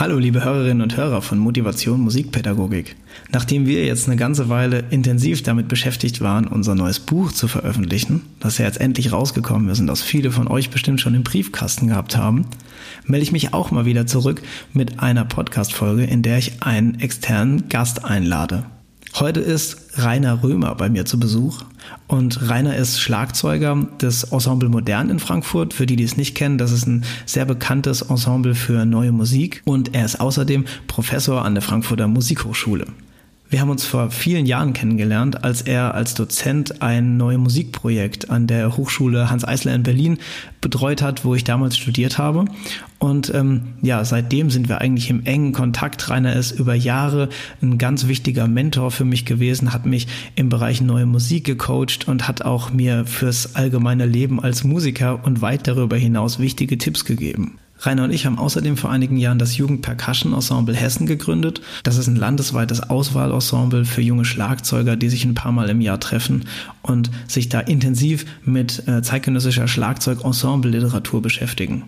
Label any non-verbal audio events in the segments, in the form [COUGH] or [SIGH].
Hallo liebe Hörerinnen und Hörer von Motivation Musikpädagogik. Nachdem wir jetzt eine ganze Weile intensiv damit beschäftigt waren, unser neues Buch zu veröffentlichen, das ja jetzt endlich rausgekommen ist und das viele von euch bestimmt schon im Briefkasten gehabt haben, melde ich mich auch mal wieder zurück mit einer Podcast-Folge, in der ich einen externen Gast einlade. Heute ist Rainer Römer bei mir zu Besuch und Rainer ist Schlagzeuger des Ensemble Modern in Frankfurt. Für die, die es nicht kennen, das ist ein sehr bekanntes Ensemble für neue Musik und er ist außerdem Professor an der Frankfurter Musikhochschule. Wir haben uns vor vielen Jahren kennengelernt, als er als Dozent ein neues Musikprojekt an der Hochschule Hans Eisler in Berlin betreut hat, wo ich damals studiert habe. Und ähm, ja, seitdem sind wir eigentlich im engen Kontakt. Rainer ist über Jahre ein ganz wichtiger Mentor für mich gewesen, hat mich im Bereich neue Musik gecoacht und hat auch mir fürs allgemeine Leben als Musiker und weit darüber hinaus wichtige Tipps gegeben. Rainer und ich haben außerdem vor einigen Jahren das Jugend Percussion Ensemble Hessen gegründet. Das ist ein landesweites Auswahlensemble für junge Schlagzeuger, die sich ein paar Mal im Jahr treffen und sich da intensiv mit äh, zeitgenössischer Schlagzeug-Ensemble-Literatur beschäftigen.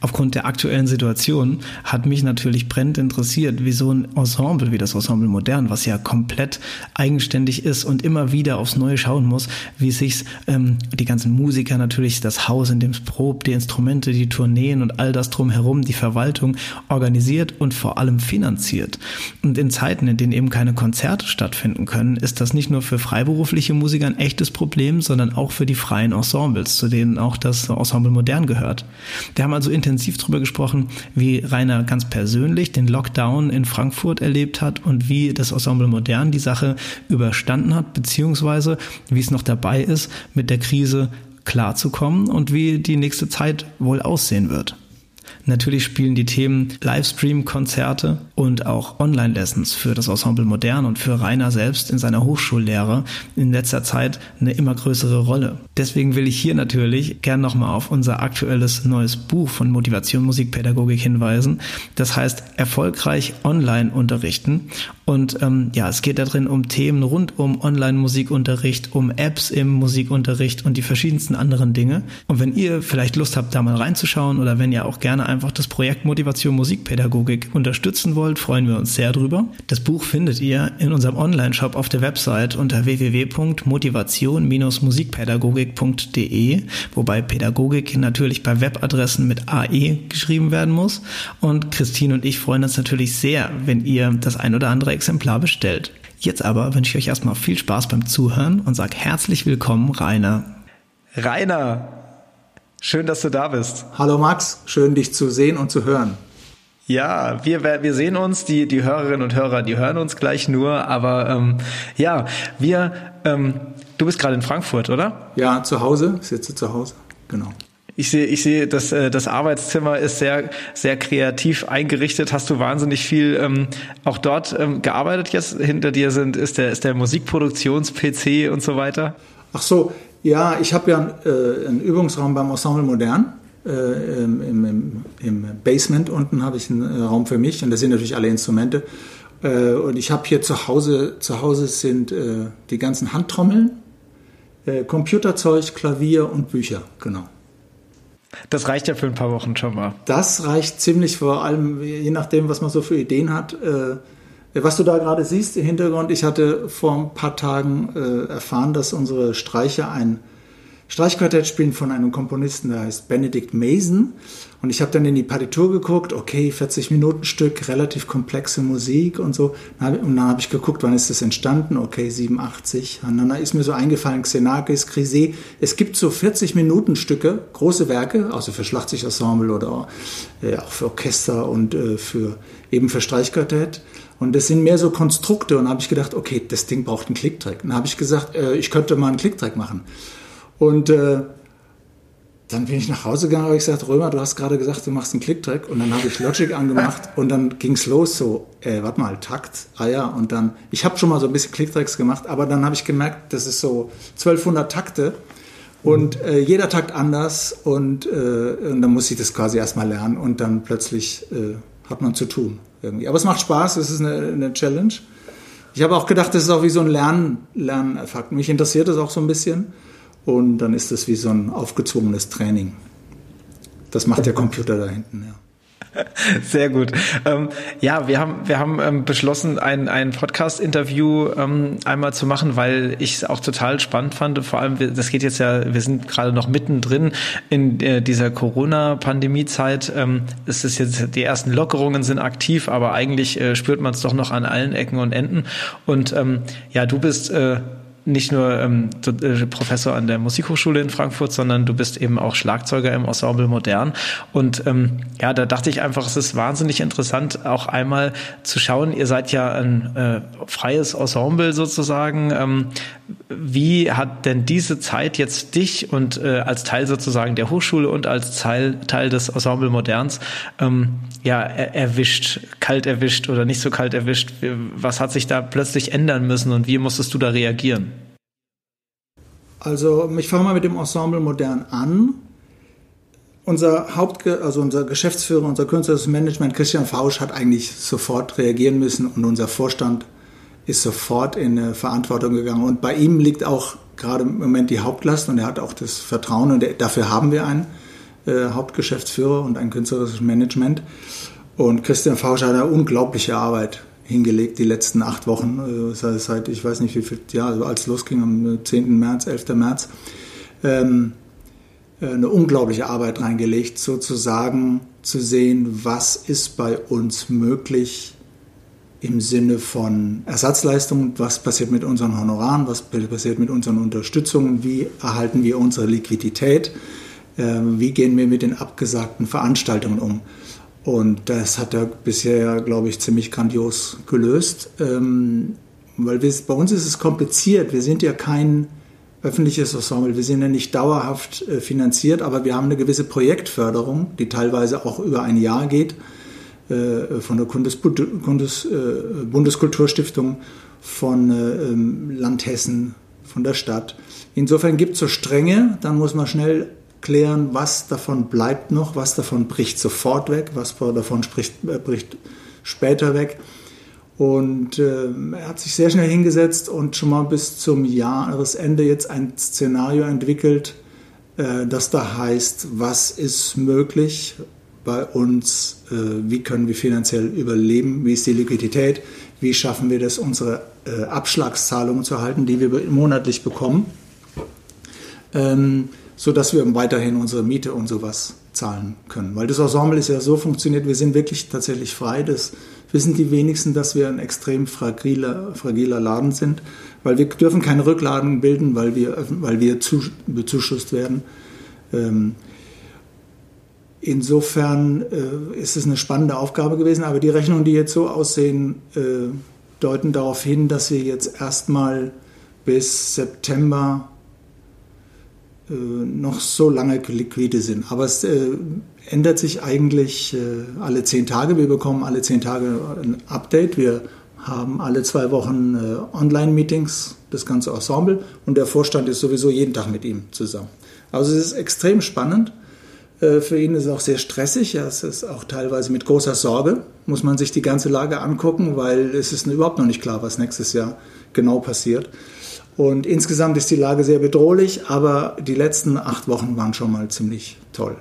Aufgrund der aktuellen Situation hat mich natürlich brennend interessiert, wie so ein Ensemble wie das Ensemble Modern, was ja komplett eigenständig ist und immer wieder aufs Neue schauen muss, wie sich ähm, die ganzen Musiker natürlich, das Haus, in dem es probt, die Instrumente, die Tourneen und all das drumherum, die Verwaltung organisiert und vor allem finanziert. Und in Zeiten, in denen eben keine Konzerte stattfinden können, ist das nicht nur für freiberufliche Musiker ein echtes Problem, sondern auch für die freien Ensembles, zu denen auch das Ensemble Modern gehört. Wir haben also so intensiv darüber gesprochen, wie Rainer ganz persönlich den Lockdown in Frankfurt erlebt hat und wie das Ensemble Modern die Sache überstanden hat, beziehungsweise wie es noch dabei ist, mit der Krise klarzukommen und wie die nächste Zeit wohl aussehen wird. Natürlich spielen die Themen Livestream-Konzerte und auch Online-Lessons für das Ensemble Modern und für Rainer selbst in seiner Hochschullehre in letzter Zeit eine immer größere Rolle. Deswegen will ich hier natürlich gern nochmal auf unser aktuelles neues Buch von Motivation Musikpädagogik hinweisen. Das heißt Erfolgreich online unterrichten. Und ähm, ja, es geht darin um Themen rund um Online-Musikunterricht, um Apps im Musikunterricht und die verschiedensten anderen Dinge. Und wenn ihr vielleicht Lust habt, da mal reinzuschauen oder wenn ihr auch gerne einfach einfach das Projekt Motivation Musikpädagogik unterstützen wollt, freuen wir uns sehr drüber. Das Buch findet ihr in unserem Online-Shop auf der Website unter www.motivation-musikpädagogik.de, wobei Pädagogik natürlich bei Webadressen mit AE geschrieben werden muss. Und Christine und ich freuen uns natürlich sehr, wenn ihr das ein oder andere Exemplar bestellt. Jetzt aber wünsche ich euch erstmal viel Spaß beim Zuhören und sage herzlich willkommen, Rainer. Rainer, Schön, dass du da bist. Hallo Max, schön dich zu sehen und zu hören. Ja, wir, wir sehen uns, die, die Hörerinnen und Hörer, die hören uns gleich nur, aber ähm, ja, wir, ähm, du bist gerade in Frankfurt, oder? Ja, zu Hause, sitze zu Hause, genau. Ich sehe, ich sehe, das, äh, das Arbeitszimmer ist sehr, sehr kreativ eingerichtet. Hast du wahnsinnig viel ähm, auch dort ähm, gearbeitet jetzt? Hinter dir sind, ist der, ist der Musikproduktions-PC und so weiter? Ach so, ja, ich habe ja äh, einen Übungsraum beim Ensemble Modern. Äh, im, im, im, Basement unten habe ich einen äh, Raum für mich und da sind natürlich alle Instrumente. Äh, und ich habe hier zu Hause, zu Hause sind äh, die ganzen Handtrommeln, äh, Computerzeug, Klavier und Bücher, genau. Das reicht ja für ein paar Wochen schon mal. Das reicht ziemlich, vor allem je nachdem, was man so für Ideen hat. Was du da gerade siehst im Hintergrund, ich hatte vor ein paar Tagen äh, erfahren, dass unsere Streicher ein Streichquartett spielen von einem Komponisten, der heißt Benedict Mason. Und ich habe dann in die Partitur geguckt, okay, 40 Minuten Stück, relativ komplexe Musik und so. Und dann habe ich geguckt, wann ist das entstanden? Okay, 87. Und dann ist mir so eingefallen, Xenakis, Crisé. Es gibt so 40 Minuten Stücke, große Werke, also für Schlagzeugensemble oder äh, auch für Orchester und äh, für eben für Streichquartett. Und das sind mehr so Konstrukte. Und da habe ich gedacht, okay, das Ding braucht einen Klicktrack. Und dann habe ich gesagt, äh, ich könnte mal einen Klicktrack machen. Und äh, dann bin ich nach Hause gegangen und habe gesagt, Römer, du hast gerade gesagt, du machst einen Klicktrack. Und dann habe ich Logic angemacht [LAUGHS] und dann ging's los so, äh, warte mal, Takt, ah ja. Und dann, ich habe schon mal so ein bisschen Klicktracks gemacht, aber dann habe ich gemerkt, das ist so 1200 Takte. Und äh, jeder Takt anders und, äh, und dann muss ich das quasi erstmal lernen und dann plötzlich äh, hat man zu tun irgendwie. Aber es macht Spaß, es ist eine, eine Challenge. Ich habe auch gedacht, das ist auch wie so ein Lern, Lernfakt. Mich interessiert das auch so ein bisschen. Und dann ist das wie so ein aufgezwungenes Training. Das macht der Computer da hinten, ja. [LAUGHS] Sehr gut. Ähm, ja, wir haben, wir haben ähm, beschlossen, ein, ein Podcast-Interview ähm, einmal zu machen, weil ich es auch total spannend fand. Vor allem, das geht jetzt ja, wir sind gerade noch mittendrin in äh, dieser Corona-Pandemie-Zeit. Ähm, es ist jetzt, die ersten Lockerungen sind aktiv, aber eigentlich äh, spürt man es doch noch an allen Ecken und Enden. Und ähm, ja, du bist äh, nicht nur ähm, äh, Professor an der Musikhochschule in Frankfurt, sondern du bist eben auch Schlagzeuger im Ensemble Modern. Und ähm, ja, da dachte ich einfach, es ist wahnsinnig interessant, auch einmal zu schauen. Ihr seid ja ein äh, freies Ensemble sozusagen. Ähm, wie hat denn diese Zeit jetzt dich und äh, als Teil sozusagen der Hochschule und als Teil, Teil des Ensemble Moderns ähm, ja er, erwischt, kalt erwischt oder nicht so kalt erwischt? Was hat sich da plötzlich ändern müssen und wie musstest du da reagieren? Also ich fange mal mit dem Ensemble Modern an. Unser Haupt, also unser Geschäftsführer, unser künstlerisches Management, Christian Fausch, hat eigentlich sofort reagieren müssen und unser Vorstand ist sofort in eine Verantwortung gegangen. Und bei ihm liegt auch gerade im Moment die Hauptlast und er hat auch das Vertrauen und dafür haben wir einen äh, Hauptgeschäftsführer und ein künstlerisches Management. Und Christian Fausch hat eine unglaubliche Arbeit hingelegt die letzten acht Wochen, äh, seit ich weiß nicht wie viel, ja, also als es losging am 10. März, 11. März, ähm, äh, eine unglaubliche Arbeit reingelegt, sozusagen zu sehen, was ist bei uns möglich im Sinne von Ersatzleistungen, was passiert mit unseren Honoraren, was passiert mit unseren Unterstützungen, wie erhalten wir unsere Liquidität, ähm, wie gehen wir mit den abgesagten Veranstaltungen um. Und das hat er bisher, glaube ich, ziemlich grandios gelöst. Ähm, weil wir, bei uns ist es kompliziert. Wir sind ja kein öffentliches Ensemble. Wir sind ja nicht dauerhaft äh, finanziert, aber wir haben eine gewisse Projektförderung, die teilweise auch über ein Jahr geht, äh, von der Bundes, Bundes, äh, Bundeskulturstiftung, von äh, ähm, Land Hessen, von der Stadt. Insofern gibt es so Stränge, dann muss man schnell klären, was davon bleibt noch, was davon bricht sofort weg, was davon spricht, äh, bricht später weg. Und äh, er hat sich sehr schnell hingesetzt und schon mal bis zum Jahresende jetzt ein Szenario entwickelt, äh, das da heißt, was ist möglich bei uns, äh, wie können wir finanziell überleben, wie ist die Liquidität, wie schaffen wir das, unsere äh, Abschlagszahlungen zu erhalten, die wir monatlich bekommen. Ähm, so dass wir weiterhin unsere Miete und sowas zahlen können. Weil das Ensemble ist ja so funktioniert, wir sind wirklich tatsächlich frei. Das wissen die wenigsten, dass wir ein extrem fragiler, fragiler Laden sind, weil wir dürfen keine Rücklagen bilden, weil wir, weil wir zu, bezuschusst werden. Ähm, insofern äh, ist es eine spannende Aufgabe gewesen, aber die Rechnungen, die jetzt so aussehen, äh, deuten darauf hin, dass wir jetzt erstmal bis September äh, noch so lange liquide sind. Aber es äh, ändert sich eigentlich äh, alle zehn Tage. Wir bekommen alle zehn Tage ein Update. Wir haben alle zwei Wochen äh, Online-Meetings, das ganze Ensemble. Und der Vorstand ist sowieso jeden Tag mit ihm zusammen. Also es ist extrem spannend. Äh, für ihn ist es auch sehr stressig. Ja, es ist auch teilweise mit großer Sorge, muss man sich die ganze Lage angucken, weil es ist überhaupt noch nicht klar, was nächstes Jahr genau passiert. Und insgesamt ist die Lage sehr bedrohlich, aber die letzten acht Wochen waren schon mal ziemlich toll.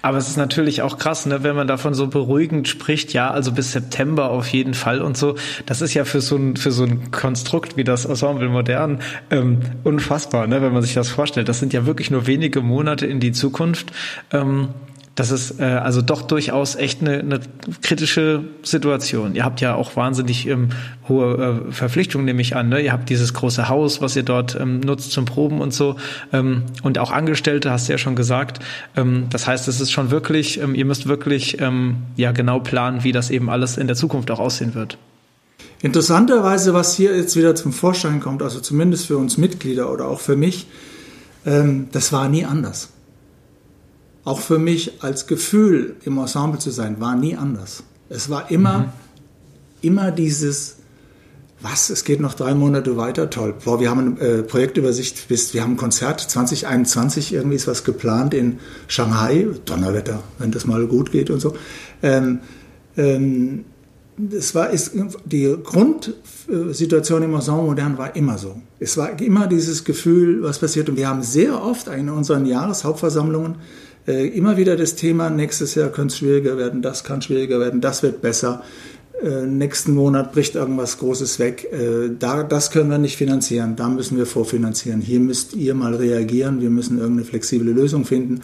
Aber es ist natürlich auch krass, ne, wenn man davon so beruhigend spricht, ja, also bis September auf jeden Fall und so. Das ist ja für so ein, für so ein Konstrukt wie das Ensemble Modern ähm, unfassbar, ne, wenn man sich das vorstellt. Das sind ja wirklich nur wenige Monate in die Zukunft. Ähm, das ist äh, also doch durchaus echt eine, eine kritische Situation. Ihr habt ja auch wahnsinnig ähm, hohe äh, Verpflichtungen, nehme ich an. Ne? Ihr habt dieses große Haus, was ihr dort ähm, nutzt zum Proben und so. Ähm, und auch Angestellte, hast du ja schon gesagt. Ähm, das heißt, es ist schon wirklich, ähm, ihr müsst wirklich ähm, ja genau planen, wie das eben alles in der Zukunft auch aussehen wird. Interessanterweise, was hier jetzt wieder zum Vorschein kommt, also zumindest für uns Mitglieder oder auch für mich, ähm, das war nie anders auch für mich als Gefühl im Ensemble zu sein, war nie anders. Es war immer, mhm. immer dieses, was, es geht noch drei Monate weiter, toll. Boah, wir haben eine äh, Projektübersicht, bis, wir haben ein Konzert 2021, irgendwie ist was geplant in Shanghai, Donnerwetter, wenn das mal gut geht und so. Ähm, ähm, das war, ist, die Grundsituation im Ensemble Modern war immer so. Es war immer dieses Gefühl, was passiert. Und wir haben sehr oft in unseren Jahreshauptversammlungen Äh, immer wieder das Thema, nächstes Jahr könnte es schwieriger werden, das kann schwieriger werden, das wird besser. Äh, nächsten Monat bricht irgendwas Großes weg. Äh, da, das können wir nicht finanzieren, da müssen wir vorfinanzieren. Hier müsst ihr mal reagieren, wir müssen irgendeine flexible Lösung finden.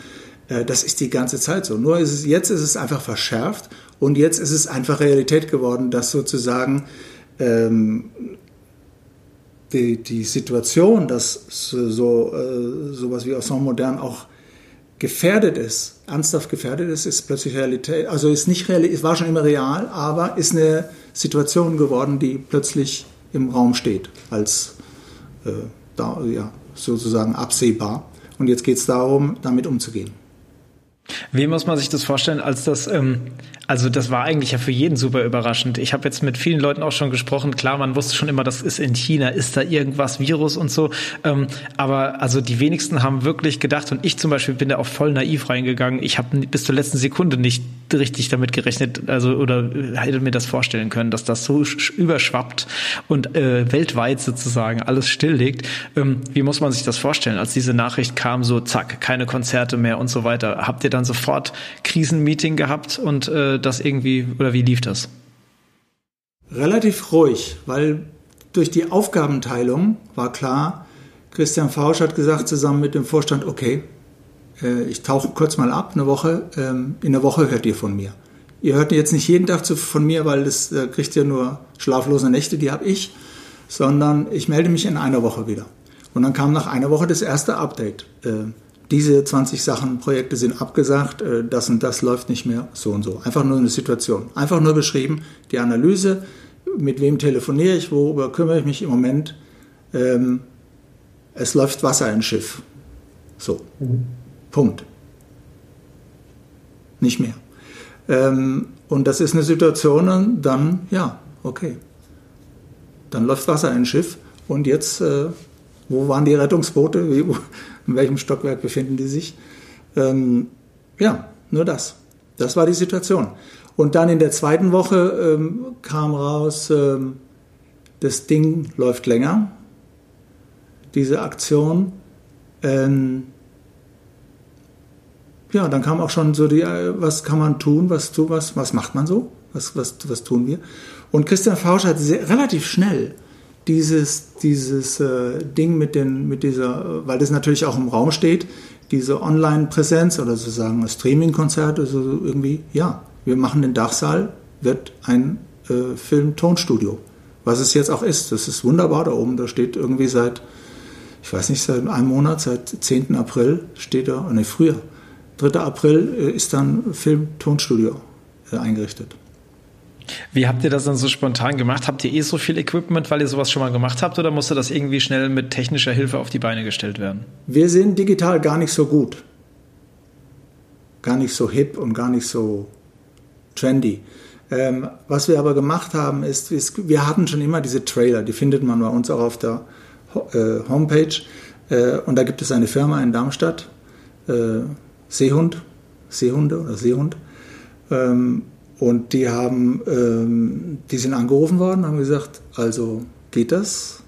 Äh, das ist die ganze Zeit so. Nur ist es, jetzt ist es einfach verschärft und jetzt ist es einfach Realität geworden, dass sozusagen ähm, die, die Situation, dass so äh, sowas wie Ensemble Modern auch gefährdet ist, ernsthaft gefährdet ist, ist plötzlich Realität. Also ist nicht real, war schon immer real, aber ist eine Situation geworden, die plötzlich im Raum steht, als äh, da, ja, sozusagen absehbar. Und jetzt geht es darum, damit umzugehen. Wie muss man sich das vorstellen, als das, ähm, also das war eigentlich ja für jeden super überraschend. Ich habe jetzt mit vielen Leuten auch schon gesprochen. Klar, man wusste schon immer, das ist in China, ist da irgendwas, Virus und so. Ähm, aber also die wenigsten haben wirklich gedacht, und ich zum Beispiel bin da auch voll naiv reingegangen. Ich habe bis zur letzten Sekunde nicht richtig damit gerechnet, also oder hätte mir das vorstellen können, dass das so überschwappt und äh, weltweit sozusagen alles stilllegt. Ähm, wie muss man sich das vorstellen, als diese Nachricht kam, so zack, keine Konzerte mehr und so weiter? Habt ihr dann sofort Krisenmeeting gehabt und äh, das irgendwie, oder wie lief das? Relativ ruhig, weil durch die Aufgabenteilung war klar, Christian Fausch hat gesagt zusammen mit dem Vorstand, okay, äh, ich tauche kurz mal ab, eine Woche, ähm, in einer Woche hört ihr von mir. Ihr hört jetzt nicht jeden Tag von mir, weil das äh, kriegt ihr nur schlaflose Nächte, die habe ich, sondern ich melde mich in einer Woche wieder. Und dann kam nach einer Woche das erste Update. Diese 20 Sachen, Projekte sind abgesagt, äh, das und das läuft nicht mehr, so und so. Einfach nur eine Situation. Einfach nur beschrieben, die Analyse, mit wem telefoniere ich, worüber kümmere ich mich im Moment. Ähm, es läuft Wasser ins Schiff. So. Mhm. Punkt. Nicht mehr. Ähm, und das ist eine Situation, dann, ja, okay. Dann läuft Wasser ins Schiff und jetzt, äh, wo waren die Rettungsboote? Wie, in welchem Stockwerk befinden die sich. Ähm, ja, nur das. Das war die Situation. Und dann in der zweiten Woche ähm, kam raus, ähm, das Ding läuft länger, diese Aktion. Ähm, ja, dann kam auch schon so die, äh, was kann man tun, was, tu, was, was macht man so, was, was, was tun wir. Und Christian Fausch hat sehr, relativ schnell dieses, dieses äh, Ding mit, den, mit dieser, weil das natürlich auch im Raum steht, diese Online-Präsenz oder sozusagen Streaming-Konzert, also irgendwie, ja, wir machen den Dachsaal, wird ein äh, Film-Tonstudio. Was es jetzt auch ist, das ist wunderbar da oben, da steht irgendwie seit, ich weiß nicht, seit einem Monat, seit 10. April steht da, ne, früher, 3. April äh, ist dann Film-Tonstudio äh, eingerichtet. Wie habt ihr das dann so spontan gemacht? Habt ihr eh so viel Equipment, weil ihr sowas schon mal gemacht habt, oder musste das irgendwie schnell mit technischer Hilfe auf die Beine gestellt werden? Wir sind digital gar nicht so gut. Gar nicht so hip und gar nicht so trendy. Ähm, was wir aber gemacht haben, ist, ist, wir hatten schon immer diese Trailer, die findet man bei uns auch auf der äh, Homepage. Äh, und da gibt es eine Firma in Darmstadt, äh, Seehund, Seehunde oder Seehund. Ähm, und die haben, ähm, die sind angerufen worden, haben gesagt, also geht das?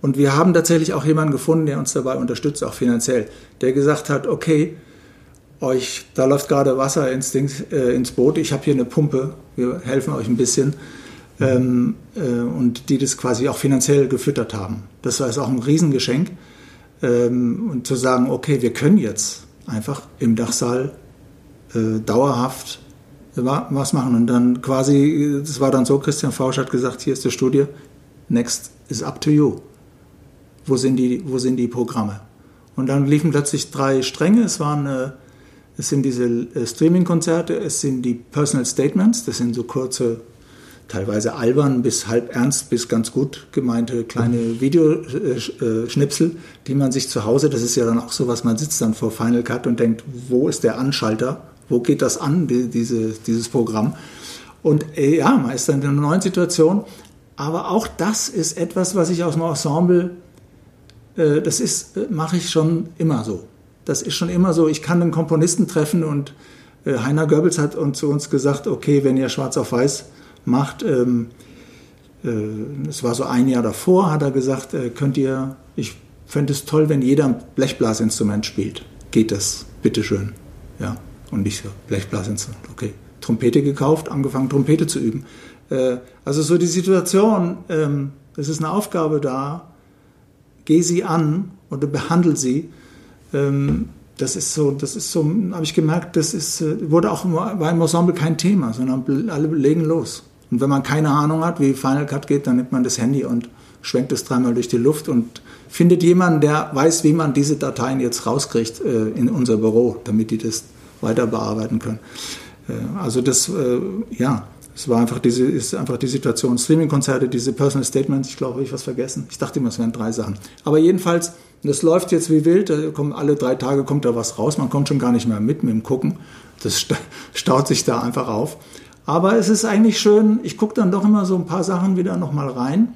Und wir haben tatsächlich auch jemanden gefunden, der uns dabei unterstützt, auch finanziell, der gesagt hat, okay, euch, da läuft gerade Wasser ins, Ding, äh, ins Boot, ich habe hier eine Pumpe, wir helfen euch ein bisschen. Ähm, äh, und die das quasi auch finanziell gefüttert haben. Das war auch ein Riesengeschenk. Ähm, und zu sagen, okay, wir können jetzt einfach im Dachsaal äh, dauerhaft was machen. Und dann quasi, das war dann so, Christian Fausch hat gesagt, hier ist die Studie, next is up to you. Wo sind die, wo sind die Programme? Und dann liefen plötzlich drei Stränge. Es waren, äh, es sind diese äh, Streaming-Konzerte, es sind die Personal Statements, das sind so kurze, teilweise albern bis halb ernst bis ganz gut gemeinte kleine Videoschnipsel, die man sich zu Hause, das ist ja dann auch so was, man sitzt dann vor Final Cut und denkt, wo ist der Anschalter? Wo geht das an, die, diese, dieses Programm? Und äh, ja, man ist dann in einer neuen Situation. Aber auch das ist etwas, was ich aus dem Ensemble, äh, das ist, äh, mache ich schon immer so. Das ist schon immer so. Ich kann einen Komponisten treffen und äh, Heiner Goebbels hat uns, zu uns gesagt, okay, wenn ihr schwarz auf weiß macht, ähm, äh, es war so ein Jahr davor, hat er gesagt, äh, könnt ihr, ich fände es toll, wenn jeder ein Blechblasinstrument spielt. Geht das? Bitteschön. Ja, und nicht so Blechblasen. Okay, Trompete gekauft, angefangen Trompete zu üben. Äh, also so die Situation, ähm, es ist eine Aufgabe da, geh sie an oder behandle sie. Ähm, das ist so, das ist so, habe ich gemerkt, das ist, äh, wurde auch bei im Ensemble kein Thema, sondern alle legen los. Und wenn man keine Ahnung hat, wie Final Cut geht, dann nimmt man das Handy und schwenkt es dreimal durch die Luft und findet jemanden, der weiß, wie man diese Dateien jetzt rauskriegt äh, in unser Büro, damit die das weiter bearbeiten können. Äh, also das, äh, ja, es war einfach diese, ist einfach die Situation. Streaming-Konzerte, diese Personal Statements, ich glaube, ich was vergessen. Ich dachte immer, es wären drei Sachen. Aber jedenfalls, das läuft jetzt wie wild. Da kommen alle drei Tage kommt da was raus. Man kommt schon gar nicht mehr mit mit dem Gucken. Das [LAUGHS] staut sich da einfach auf. Aber es ist eigentlich schön. Ich gucke dann doch immer so ein paar Sachen wieder nochmal rein.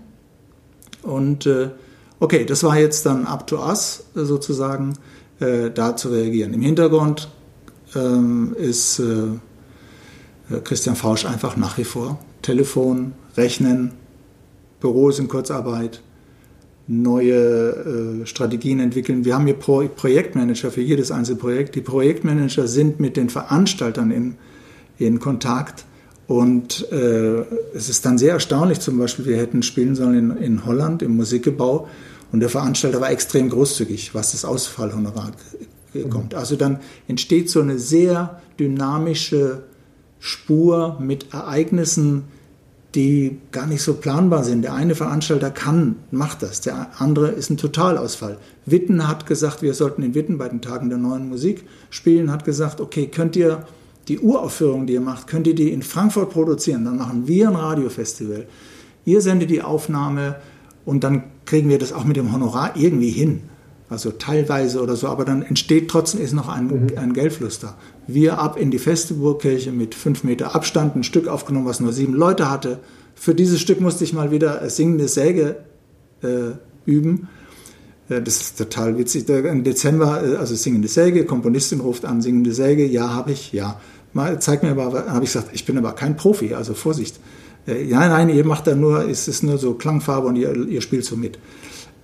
Und äh, okay, das war jetzt dann up to us sozusagen, äh, da zu reagieren. Im Hintergrund ähm, ist äh, Christian Fausch einfach nach wie vor. Telefon, Rechnen, Büros in Kurzarbeit, neue äh, Strategien entwickeln. Wir haben hier Pro Projektmanager für jedes einzelne Projekt. Die Projektmanager sind mit den Veranstaltern in, in Kontakt. Und äh, es ist dann sehr erstaunlich, zum Beispiel, wir hätten spielen sollen in, in Holland im Musikgebau und der Veranstalter war extrem großzügig, was das Ausfallhonorar kommt. Also dann entsteht so eine sehr dynamische Spur mit Ereignissen, die gar nicht so planbar sind. Der eine Veranstalter kann, macht das, der andere ist ein Totalausfall. Witten hat gesagt, wir sollten in Witten bei den Tagen der neuen Musik spielen, hat gesagt, okay, könnt ihr die Uraufführung, die ihr macht, könnt ihr die in Frankfurt produzieren, dann machen wir ein Radiofestival. Ihr sendet die Aufnahme und dann kriegen wir das auch mit dem Honorar irgendwie hin. Also teilweise oder so, aber dann entsteht trotzdem ist noch ein, mhm. ein Geldfluss da. Wir ab in die feste Burgkirche mit fünf Meter Abstand ein Stück aufgenommen, was nur sieben Leute hatte. Für dieses Stück musste ich mal wieder singende Säge äh, üben. Äh, das ist total witzig. Im Dezember, äh, also singende Säge, Komponistin ruft an, singende Säge, ja, habe ich, ja. Mal, zeig mir aber, habe ich gesagt, ich bin aber kein Profi, also Vorsicht. Äh, ja, nein, ihr macht da nur, es ist nur so Klangfarbe und ihr, ihr spielt so mit.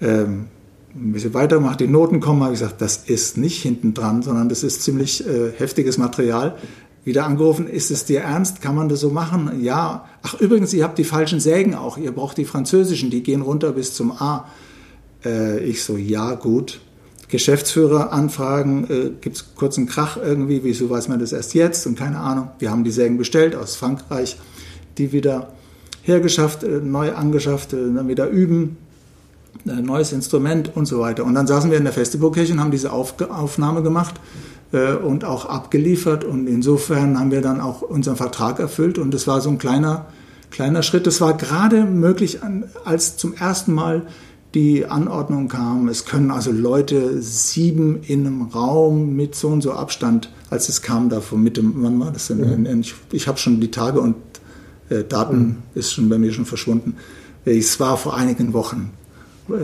Ähm, ein bisschen weitergemacht, die Noten kommen, habe ich gesagt, das ist nicht hinten dran, sondern das ist ziemlich äh, heftiges Material. Wieder angerufen, ist es dir ernst? Kann man das so machen? Ja. Ach, übrigens, ihr habt die falschen Sägen auch. Ihr braucht die französischen, die gehen runter bis zum A. Äh, ich so, ja, gut. Geschäftsführer anfragen, äh, gibt es kurzen Krach irgendwie, wieso weiß man das erst jetzt und keine Ahnung. Wir haben die Sägen bestellt aus Frankreich, die wieder hergeschafft, äh, neu angeschafft, äh, dann wieder üben ein neues Instrument und so weiter. Und dann saßen wir in der Festivalkirche und haben diese Auf Aufnahme gemacht äh, und auch abgeliefert. Und insofern haben wir dann auch unseren Vertrag erfüllt. Und das war so ein kleiner, kleiner Schritt. Das war gerade möglich, als zum ersten Mal die Anordnung kam. Es können also Leute sieben in einem Raum mit so und so Abstand, als es kam da von Mitte, wann war das denn? Mhm. Ich, ich habe schon die Tage und äh, Daten mhm. ist schon bei mir schon verschwunden. Es war vor einigen Wochen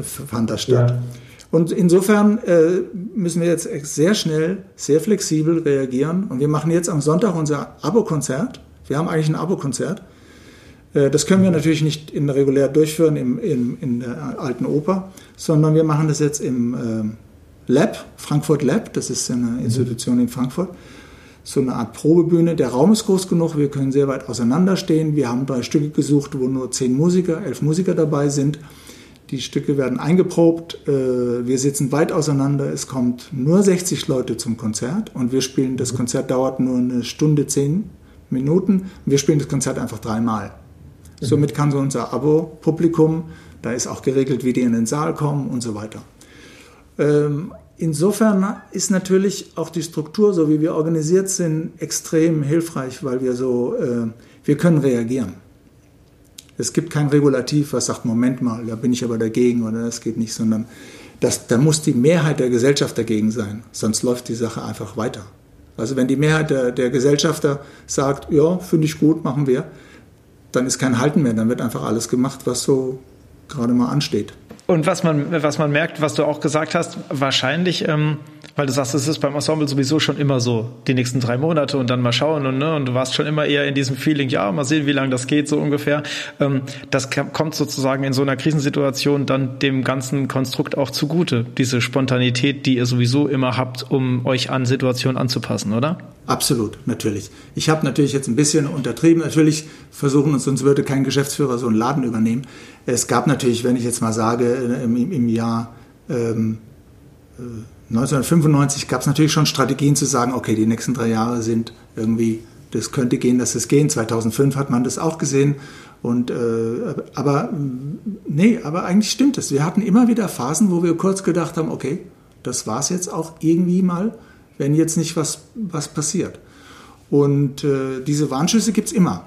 fand das statt. Ja. Und insofern äh, müssen wir jetzt sehr schnell, sehr flexibel reagieren. Und wir machen jetzt am Sonntag unser Abo-Konzert. Wir haben eigentlich ein Abo-Konzert. Äh, das können wir natürlich nicht in regulär durchführen im, im, in der alten Oper, sondern wir machen das jetzt im äh, Lab, Frankfurt Lab. Das ist eine mhm. Institution in Frankfurt. So eine Art Probebühne. Der Raum ist groß genug, wir können sehr weit auseinanderstehen. Wir haben drei Stücke gesucht, wo nur zehn Musiker, elf Musiker dabei sind. Die Stücke werden eingeprobt, äh, wir sitzen weit auseinander, es kommt nur 60 Leute zum Konzert und wir spielen, das Konzert dauert nur eine Stunde, zehn Minuten wir spielen das Konzert einfach dreimal. Somit kann so unser Abo-Publikum, da ist auch geregelt, wie die in den Saal kommen und so weiter. Ähm, insofern ist natürlich auch die Struktur, so wie wir organisiert sind, extrem hilfreich, weil wir so, äh, wir können reagieren. Es gibt kein Regulativ, was sagt, Moment mal, da bin ich aber dagegen oder das geht nicht, sondern das, da muss die Mehrheit der Gesellschaft dagegen sein, sonst läuft die Sache einfach weiter. Also wenn die Mehrheit der, der Gesellschafter sagt, ja, finde ich gut, machen wir, dann ist kein Halten mehr, dann wird einfach alles gemacht, was so gerade mal ansteht. Und was man, was man merkt, was du auch gesagt hast, wahrscheinlich ähm, Weil du sagst, es ist beim Ensemble sowieso schon immer so, die nächsten drei Monate und dann mal schauen und, ne, und du warst schon immer eher in diesem Feeling, ja, mal sehen, wie lange das geht, so ungefähr. Ähm, das kommt sozusagen in so einer Krisensituation dann dem ganzen Konstrukt auch zugute, diese Spontanität, die ihr sowieso immer habt, um euch an Situationen anzupassen, oder? Absolut, natürlich. Ich habe natürlich jetzt ein bisschen untertrieben. Natürlich versuchen uns, sonst würde kein Geschäftsführer so einen Laden übernehmen. Es gab natürlich, wenn ich jetzt mal sage, äh, im, im Jahr ähm, 1995 gab es natürlich schon Strategien zu sagen, okay, die nächsten drei Jahre sind irgendwie, das könnte gehen, dass es gehen. 2005 hat man das auch gesehen. Und, äh, aber nee, aber eigentlich stimmt es. Wir hatten immer wieder Phasen, wo wir kurz gedacht haben, okay, das war es jetzt auch irgendwie mal, wenn jetzt nicht was, was passiert. Und äh, diese Warnschüsse gibt es immer.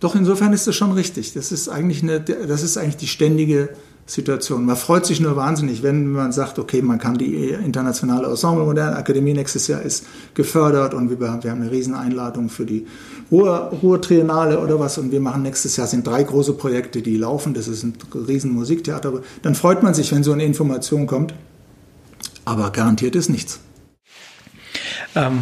Doch insofern ist das schon richtig. Das ist eigentlich, eine, das ist eigentlich die ständige Situation. Man freut sich nur wahnsinnig, wenn man sagt, okay, man kann die internationale Ensemble Moderne Akademie nächstes Jahr ist gefördert und wir, wir haben eine Rieseneinladung für die Ruhr, Ruhr oder was und wir machen nächstes Jahr sind drei große Projekte, die laufen. Das ist ein riesen Musiktheater. Dann freut man sich, wenn so eine Information kommt. Aber garantiert ist nichts. Ähm,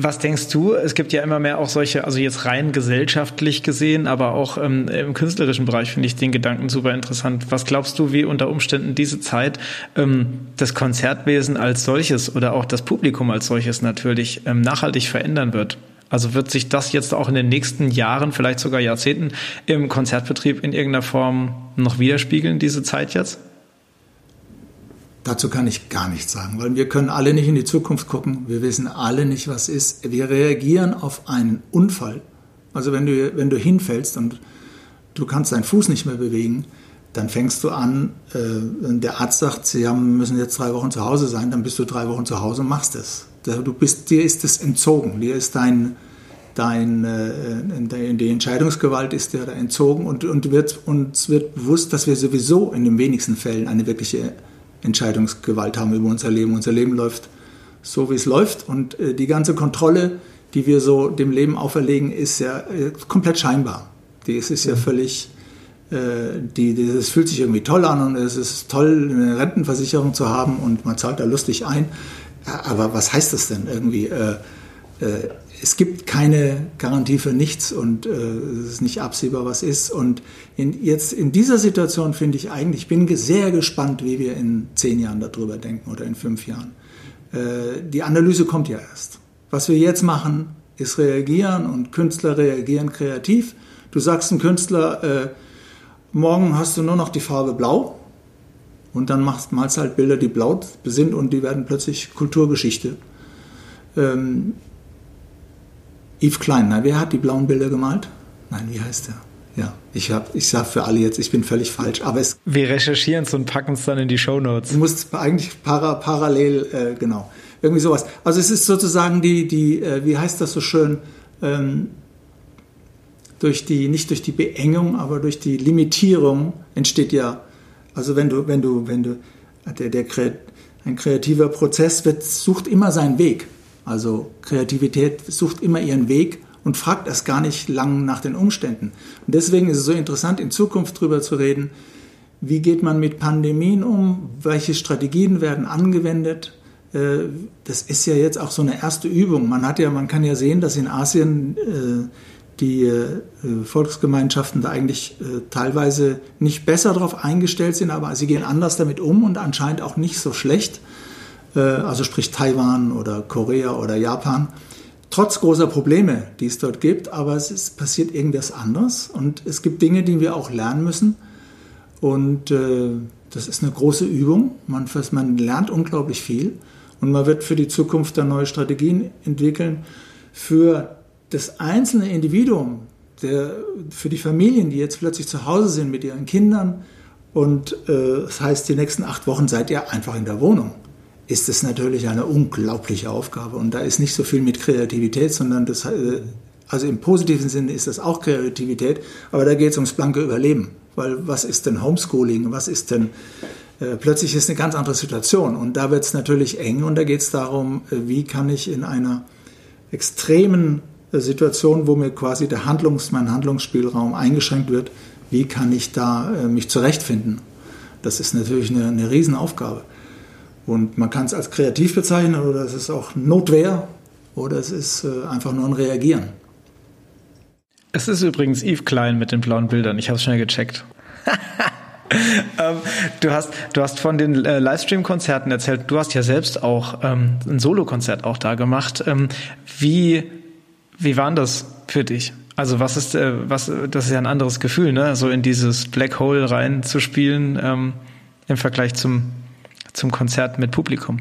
was denkst du? Es gibt ja immer mehr auch solche, also jetzt rein gesellschaftlich gesehen, aber auch ähm, im künstlerischen Bereich finde ich den Gedanken super interessant. Was glaubst du, wie unter Umständen diese Zeit ähm, das Konzertwesen als solches oder auch das Publikum als solches natürlich ähm, nachhaltig verändern wird? Also wird sich das jetzt auch in den nächsten Jahren, vielleicht sogar Jahrzehnten im Konzertbetrieb in irgendeiner Form noch widerspiegeln, diese Zeit jetzt? Dazu kann ich gar nichts sagen, weil wir können alle nicht in die Zukunft gucken. Wir wissen alle nicht, was ist. Wir reagieren auf einen Unfall. Also wenn du, wenn du hinfällst und du kannst deinen Fuß nicht mehr bewegen, dann fängst du an, äh, der Arzt sagt, sie haben, müssen jetzt drei Wochen zu Hause sein, dann bist du drei Wochen zu Hause und machst es. Du bist, dir ist es entzogen, dir ist dein, dein, äh, die Entscheidungsgewalt ist dir da entzogen und, und wird, uns wird bewusst, dass wir sowieso in den wenigsten Fällen eine wirkliche Entscheidungsgewalt haben über unser Leben. Unser Leben läuft so, wie es läuft und äh, die ganze Kontrolle, die wir so dem Leben auferlegen, ist ja äh, komplett scheinbar. Die ist, ist ja mhm. völlig, äh, die, die, das fühlt sich irgendwie toll an und es ist toll, eine Rentenversicherung zu haben und man zahlt da lustig ein. Aber was heißt das denn irgendwie? Es gibt keine Garantie für nichts und äh, es ist nicht absehbar, was ist. Und in, jetzt in dieser Situation finde ich eigentlich, ich bin sehr gespannt, wie wir in zehn Jahren darüber denken oder in fünf Jahren. Äh, die Analyse kommt ja erst. Was wir jetzt machen, ist reagieren und Künstler reagieren kreativ. Du sagst einem Künstler, äh, morgen hast du nur noch die Farbe blau und dann machst, malst halt Bilder, die blau sind und die werden plötzlich Kulturgeschichte. Ähm, Yves Klein, na, wer hat die blauen Bilder gemalt? Nein, wie heißt der? Ja, ich habe, ich sage für alle jetzt, ich bin völlig falsch, aber es. Wir recherchieren es und packen es dann in die Show Notes. Du musst eigentlich para, parallel, äh, genau, irgendwie sowas. Also es ist sozusagen die, die, äh, wie heißt das so schön, ähm, durch die, nicht durch die Beengung, aber durch die Limitierung entsteht ja, also wenn du, wenn du, wenn du, der, der, ein kreativer Prozess wird, sucht immer seinen Weg. Also Kreativität sucht immer ihren Weg und fragt erst gar nicht lang nach den Umständen. Und deswegen ist es so interessant, in Zukunft darüber zu reden, wie geht man mit Pandemien um, welche Strategien werden angewendet. Äh, das ist ja jetzt auch so eine erste Übung. Man hat ja, man kann ja sehen, dass in Asien äh, die äh, Volksgemeinschaften da eigentlich teilweise nicht besser darauf eingestellt sind, aber sie gehen anders damit um und anscheinend auch nicht so schlecht. Äh, also sprich Taiwan oder Korea oder Japan, trotz großer Probleme, die es dort gibt, aber es ist, passiert irgendwas anderes und es gibt Dinge, die wir auch lernen müssen. Und äh, das ist eine große Übung. Man, man lernt unglaublich viel. Und man wird für die Zukunft dann neue Strategien entwickeln. Für das einzelne Individuum, der, für die Familien, die jetzt plötzlich zu Hause sind mit ihren Kindern. Und äh, das heißt, die nächsten acht Wochen seid ihr einfach in der Wohnung ist es natürlich eine unglaubliche Aufgabe. Und da ist nicht so viel mit Kreativität, sondern das, äh, also im positiven Sinne ist das auch Kreativität, aber da geht es ums blanke Überleben. Weil was ist denn Homeschooling? Was ist denn, äh, plötzlich ist eine ganz andere Situation. Und da wird es natürlich eng und da geht es darum, äh, wie kann ich in einer extremen Situation, wo mir quasi der Handlungs-, mein Handlungsspielraum eingeschränkt wird, wie kann ich da mich zurechtfinden? Das ist natürlich eine, eine Riesenaufgabe. Und man kann es als kreativ bezeichnen oder es ist auch Notwehr oder es ist äh, einfach nur ein Reagieren. Es ist übrigens Yves Klein mit den blauen Bildern. Ich habe es schnell gecheckt. [LAUGHS] ähm, du, hast, du hast von den äh, Livestream-Konzerten erzählt. Du hast ja selbst auch ähm, ein Solo-Konzert auch da gemacht. Ähm, wie, wie war das für dich? Also was ist, äh, was, das ist ja ein anderes Gefühl, ne? So in dieses Black Hole rein zu spielen ähm, im Vergleich zum, zum Konzert mit Publikum.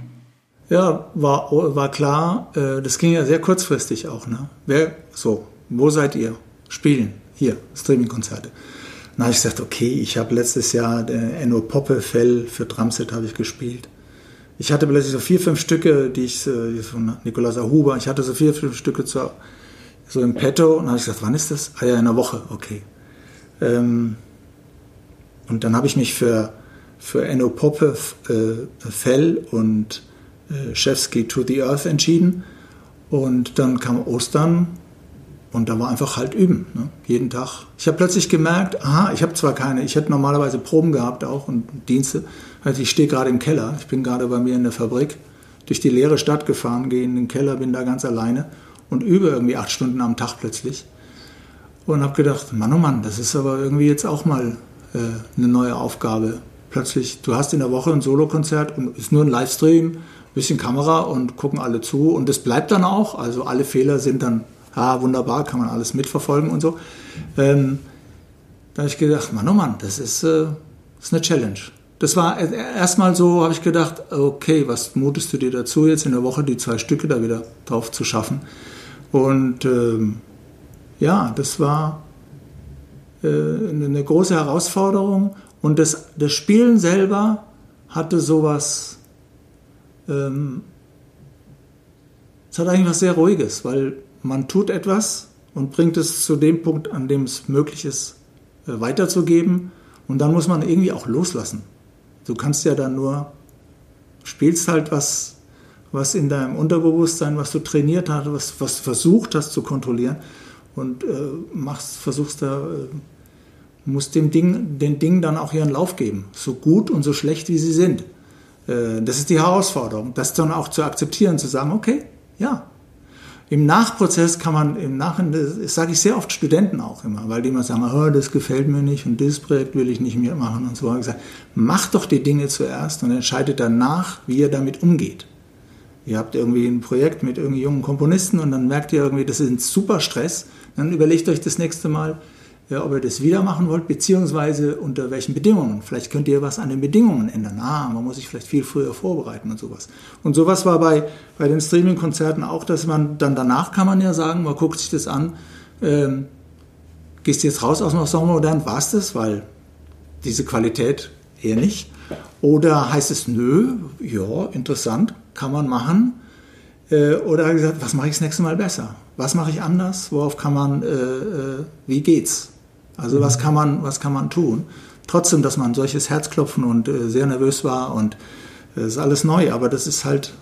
Ja, war, war klar. Äh, das ging ja sehr kurzfristig auch. Ne? Wer, so, wo seid ihr? Spielen. Hier, Streaming-Konzerte. Dann habe ich gesagt, okay, ich habe letztes Jahr der Enno Poppe Fell für Drumset habe ich gespielt. Ich hatte plötzlich so vier, fünf Stücke, die ich äh, von Nikolaus Huber, ich hatte so vier, fünf Stücke zur, so im Petto und dann habe ich gesagt, wann ist das? Ah ja, in einer Woche, okay. Ähm, und dann habe ich mich für, für Enno Poppe äh, Fell und äh, to the Earth entschieden. Und dann kam Ostern und da war einfach halt üben, ne? jeden Tag. Ich habe plötzlich gemerkt, aha, ich habe zwar keine, ich hätte normalerweise Proben gehabt auch und Dienste. Also ich stehe gerade im Keller, ich bin gerade bei mir in der Fabrik, durch die leere Stadt gefahren, gehe in den Keller, bin da ganz alleine und übe irgendwie acht Stunden am Tag plötzlich. Und habe gedacht, Mann, oh Mann, das ist aber irgendwie jetzt auch mal äh, eine neue Aufgabe. Plötzlich, du hast in der Woche ein Solokonzert und ist nur ein Livestream, bisschen Kamera und gucken alle zu und das bleibt dann auch. Also alle Fehler sind dann ah, wunderbar, kann man alles mitverfolgen und so. Ähm, da habe ich gedacht, Mann, oh Mann, das ist, äh, das ist eine Challenge. Das war erstmal so, habe ich gedacht, okay, was mutest du dir dazu, jetzt in der Woche die zwei Stücke da wieder drauf zu schaffen? Und ähm, ja, das war äh, eine große Herausforderung. Und das, das Spielen selber hatte sowas, ähm, es hat eigentlich was sehr Ruhiges, weil man tut etwas und bringt es zu dem Punkt, an dem es möglich ist, äh, weiterzugeben. Und dann muss man irgendwie auch loslassen. Du kannst ja dann nur, spielst halt was, was in deinem Unterbewusstsein, was du trainiert hast, was, was versucht hast zu kontrollieren und äh, machst, versuchst da, äh, musst dem Ding, den Dingen dann auch ihren Lauf geben, so gut und so schlecht wie sie sind. Äh, das ist die Herausforderung, das dann auch zu akzeptieren, zu sagen, okay, ja, im Nachprozess kann man, im Nachhinein, das sage ich sehr oft Studenten auch immer, weil die immer sagen, oh, das gefällt mir nicht und das Projekt will ich nicht mehr machen und so. ich gesagt, macht doch die Dinge zuerst und entscheidet danach, wie ihr damit umgeht. Ihr habt irgendwie ein Projekt mit irgendwie jungen Komponisten und dann merkt ihr irgendwie, das ist ein super Stress. Dann überlegt euch das nächste Mal, ja, ob ihr das wieder machen wollt, beziehungsweise unter welchen Bedingungen. Vielleicht könnt ihr was an den Bedingungen ändern. Ah, man muss sich vielleicht viel früher vorbereiten und sowas. Und sowas war bei, bei den Streaming-Konzerten auch, dass man dann danach kann man ja sagen, man guckt sich das an, ähm, gehst jetzt raus aus dem Ensemble modern, war es das, weil diese Qualität eher nicht. Oder heißt es, nö, ja, interessant, kann man machen. Äh, oder gesagt, was mache ich das nächste Mal besser? Was mache ich anders? Worauf kann man, äh, äh, wie geht's? Also was kann man, was kann man tun? Trotzdem, dass man solches Herzklopfen und äh, sehr nervös war und es äh, ist alles neu, aber das ist halt,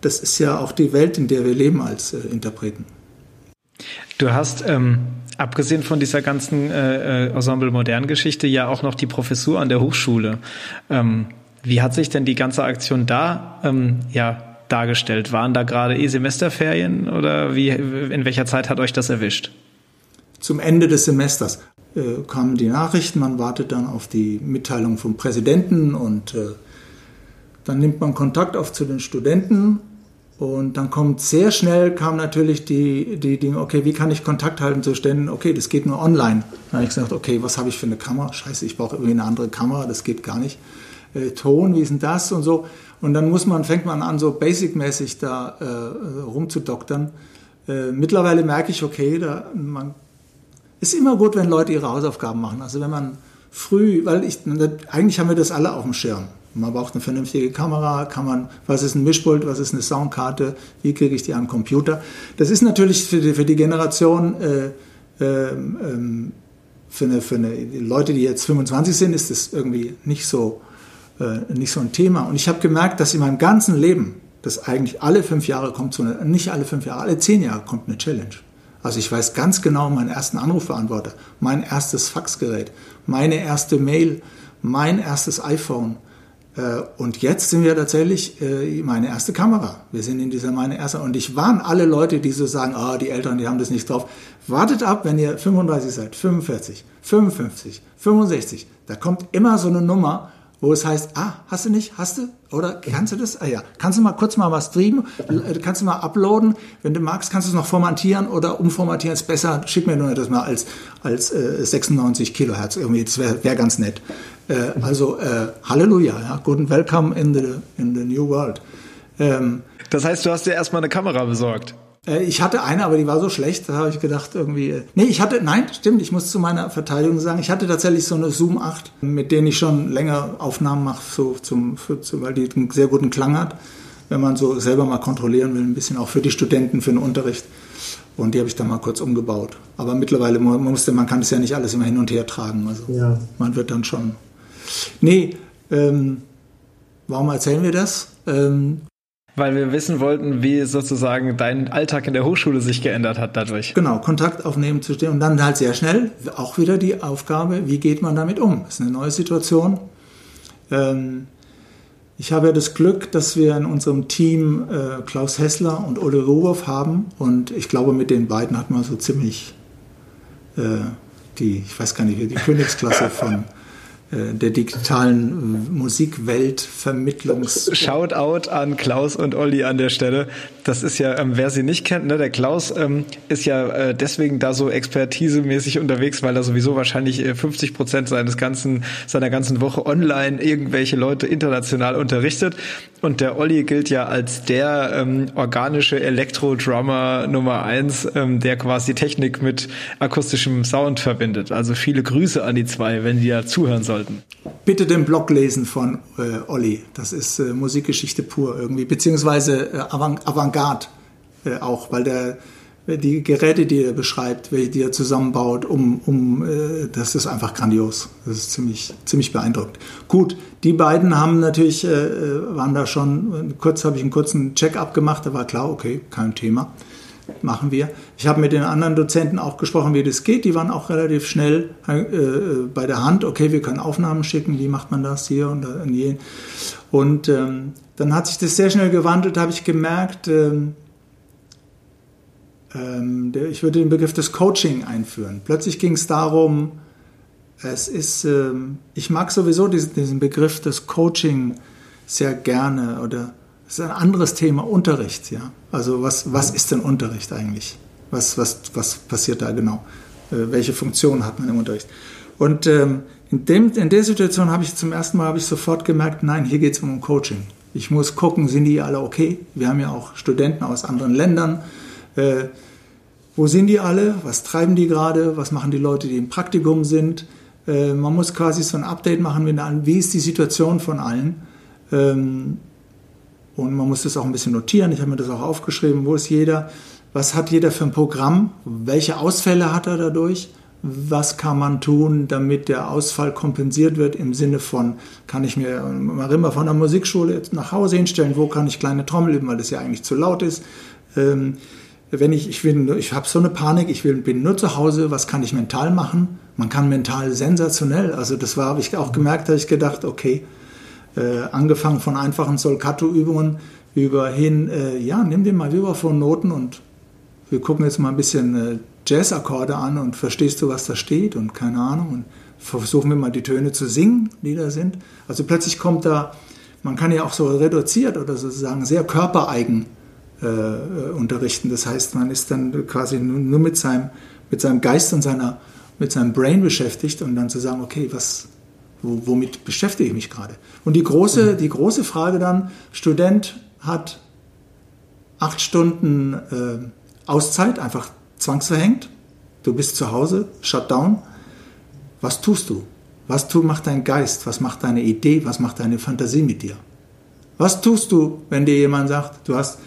das ist ja auch die Welt, in der wir leben als äh, Interpreten. Du hast ähm, abgesehen von dieser ganzen äh, äh, Ensemble Modern Geschichte ja auch noch die Professur an der Hochschule. Ähm, wie hat sich denn die ganze Aktion da ähm, ja dargestellt? Waren da gerade eh Semesterferien oder wie in welcher Zeit hat euch das erwischt? Zum Ende des Semesters äh, kamen die Nachrichten, man wartet dann auf die Mitteilung vom Präsidenten und äh, dann nimmt man Kontakt auf zu den Studenten und dann kommt sehr schnell kam natürlich die, die Dinge, okay, wie kann ich Kontakt halten zu Ständen? Okay, das geht nur online. Dann habe ich gesagt, okay, was habe ich für eine Kamera? Scheiße, ich brauche irgendwie eine andere Kamera, das geht gar nicht. Äh, Ton, wie ist denn das und so. Und dann muss man, fängt man an, so basic-mäßig da äh, rumzudoktern. Äh, mittlerweile merke ich, okay, da, man ist immer gut, wenn Leute ihre Hausaufgaben machen. Also wenn man früh, weil ich, eigentlich haben wir das alle auf dem Schirm. Man braucht eine vernünftige Kamera, kann man, was ist ein Mischpult, was ist eine Soundkarte, wie kriege ich die am Computer. Das ist natürlich für die, für die Generation, äh, ähm für, eine, für eine, Leute, die jetzt 25 sind, ist das irgendwie nicht so, äh, nicht so ein Thema. Und ich habe gemerkt, dass in meinem ganzen Leben, dass eigentlich alle fünf Jahre kommt so eine, nicht alle fünf Jahre, alle zehn Jahre kommt eine Challenge. Also ich weiß ganz genau meinen ersten Anrufbeantworter, mein erstes Faxgerät, meine erste Mail, mein erstes iPhone. Äh, und jetzt sind wir tatsächlich äh, meine erste Kamera. Wir sind in dieser meine erste. Und ich warne alle Leute, die so sagen, oh, die Eltern, die haben das nicht drauf. Wartet ab, wenn ihr 35 seid, 45, 55, 65. Da kommt immer so eine Nummer, wo es heißt, ah, hast du nicht, hast du? Oder kannst du das? Ah ja, kannst du mal kurz mal was streamen? Kannst du mal uploaden? Wenn du magst, kannst du es noch formatieren oder umformatieren, ist besser. Schick mir nur das mal als, als äh, 96 Kilohertz irgendwie, das wäre wär ganz nett. Äh, also, äh, Halleluja, ja, guten Welcome in the, in the New World. Ähm, das heißt, du hast dir erstmal eine Kamera besorgt? Äh, ich hatte eine, aber die war so schlecht, da habe ich gedacht irgendwie. Äh, nee, ich hatte, nein, stimmt, ich muss zu meiner Verteidigung sagen, ich hatte tatsächlich so eine Zoom 8, mit denen ich schon länger Aufnahmen mache, so zum, für, weil die einen sehr guten Klang hat, wenn man so selber mal kontrollieren will, ein bisschen auch für die Studenten, für den Unterricht. Und die habe ich dann mal kurz umgebaut. Aber mittlerweile man musste, man kann das ja nicht alles immer hin und her tragen. Also ja. man wird dann schon. Nee, ähm, warum erzählen wir das? Ähm, weil wir wissen wollten, wie sozusagen dein Alltag in der Hochschule sich geändert hat dadurch. Genau, Kontakt aufnehmen zu stehen und dann halt sehr schnell auch wieder die Aufgabe, wie geht man damit um? Das ist eine neue Situation. Ähm, ich habe ja das Glück, dass wir in unserem Team äh, Klaus Hessler und Ole Rohhoff haben und ich glaube, mit den beiden hat man so ziemlich äh, die, ich weiß gar nicht, die Königsklasse von der digitalen Musikweltvermittlungs. Shoutout an Klaus und Olli an der Stelle. Das ist ja, ähm, wer sie nicht kennt, ne, der Klaus ähm, ist ja äh, deswegen da so expertisemäßig unterwegs, weil er sowieso wahrscheinlich äh, 50 Prozent seines ganzen, seiner ganzen Woche online irgendwelche Leute international unterrichtet. Und der Olli gilt ja als der ähm, organische Elektro-Drummer Nummer eins, ähm, der quasi Technik mit akustischem Sound verbindet. Also viele Grüße an die zwei, wenn die ja zuhören sollten. Bitte den Blog lesen von äh, Olli. Das ist äh, Musikgeschichte pur irgendwie, beziehungsweise äh, Avantgarde äh, auch, weil der die Geräte, die er beschreibt, welche die er zusammenbaut, um, um äh, das ist einfach grandios. Das ist ziemlich, ziemlich beeindruckend. Gut, die beiden haben natürlich, äh, äh waren da schon, kurz habe ich einen kurzen Check-up gemacht, da war klar, okay, kein Thema, machen wir. Ich habe mit den anderen Dozenten auch gesprochen, wie das geht. Die waren auch relativ schnell äh, äh bei der Hand, okay, wir können Aufnahmen schicken, wie macht man das hier und, und je. Und ähm, dann hat sich das sehr schnell gewandelt, habe ich gemerkt, ähm, ähm, der, ich würde den Begriff des Coaching einführen. Plötzlich ging es darum, es ist, ähm, ich mag sowieso diesen, diesen, Begriff des Coaching sehr gerne oder es ist ein anderes Thema, Unterricht, ja. Also was, was ist denn Unterricht eigentlich? Was, was, was passiert da genau? Äh, welche Funktion hat man im Unterricht? Und ähm, in, dem, in der Situation habe ich zum ersten Mal ich sofort gemerkt, nein, hier geht es um Coaching. Ich muss gucken, sind die alle okay? Wir haben ja auch Studenten aus anderen Ländern. Äh, wo sind die alle? Was treiben die gerade? Was machen die Leute, die im Praktikum sind? Äh, man muss quasi so ein Update machen, mit allen. wie ist die Situation von allen? Ähm, und man muss das auch ein bisschen notieren. Ich habe mir das auch aufgeschrieben. Wo ist jeder? Was hat jeder für ein Programm? Welche Ausfälle hat er dadurch? Was kann man tun, damit der Ausfall kompensiert wird im Sinne von, kann ich mir mal immer von der Musikschule jetzt nach Hause hinstellen? Wo kann ich kleine Trommel üben, weil das ja eigentlich zu laut ist? Ähm, wenn ich, ich, ich habe so eine Panik, ich will, bin nur zu Hause, was kann ich mental machen? Man kann mental sensationell, also das habe ich auch gemerkt, habe ich gedacht, okay, äh, angefangen von einfachen Solcato-Übungen über hin, äh, ja, nimm dir mal Vibraphon-Noten und wir gucken jetzt mal ein bisschen äh, Jazz-Akkorde an und verstehst du, was da steht und keine Ahnung und versuchen wir mal die Töne zu singen, die da sind. Also plötzlich kommt da, man kann ja auch so reduziert oder sozusagen sehr körpereigen äh, äh, unterrichten. Das heißt, man ist dann quasi nur mit seinem, mit seinem Geist und seiner, mit seinem Brain beschäftigt und dann zu sagen, okay, was, womit beschäftige ich mich gerade? Und die große, mhm. die große Frage dann, Student hat acht Stunden äh, Auszeit, einfach zwangsverhängt. Du bist zu Hause, Shutdown. Was tust du? Was tu, macht dein Geist? Was macht deine Idee? Was macht deine Fantasie mit dir? Was tust du, wenn dir jemand sagt, du hast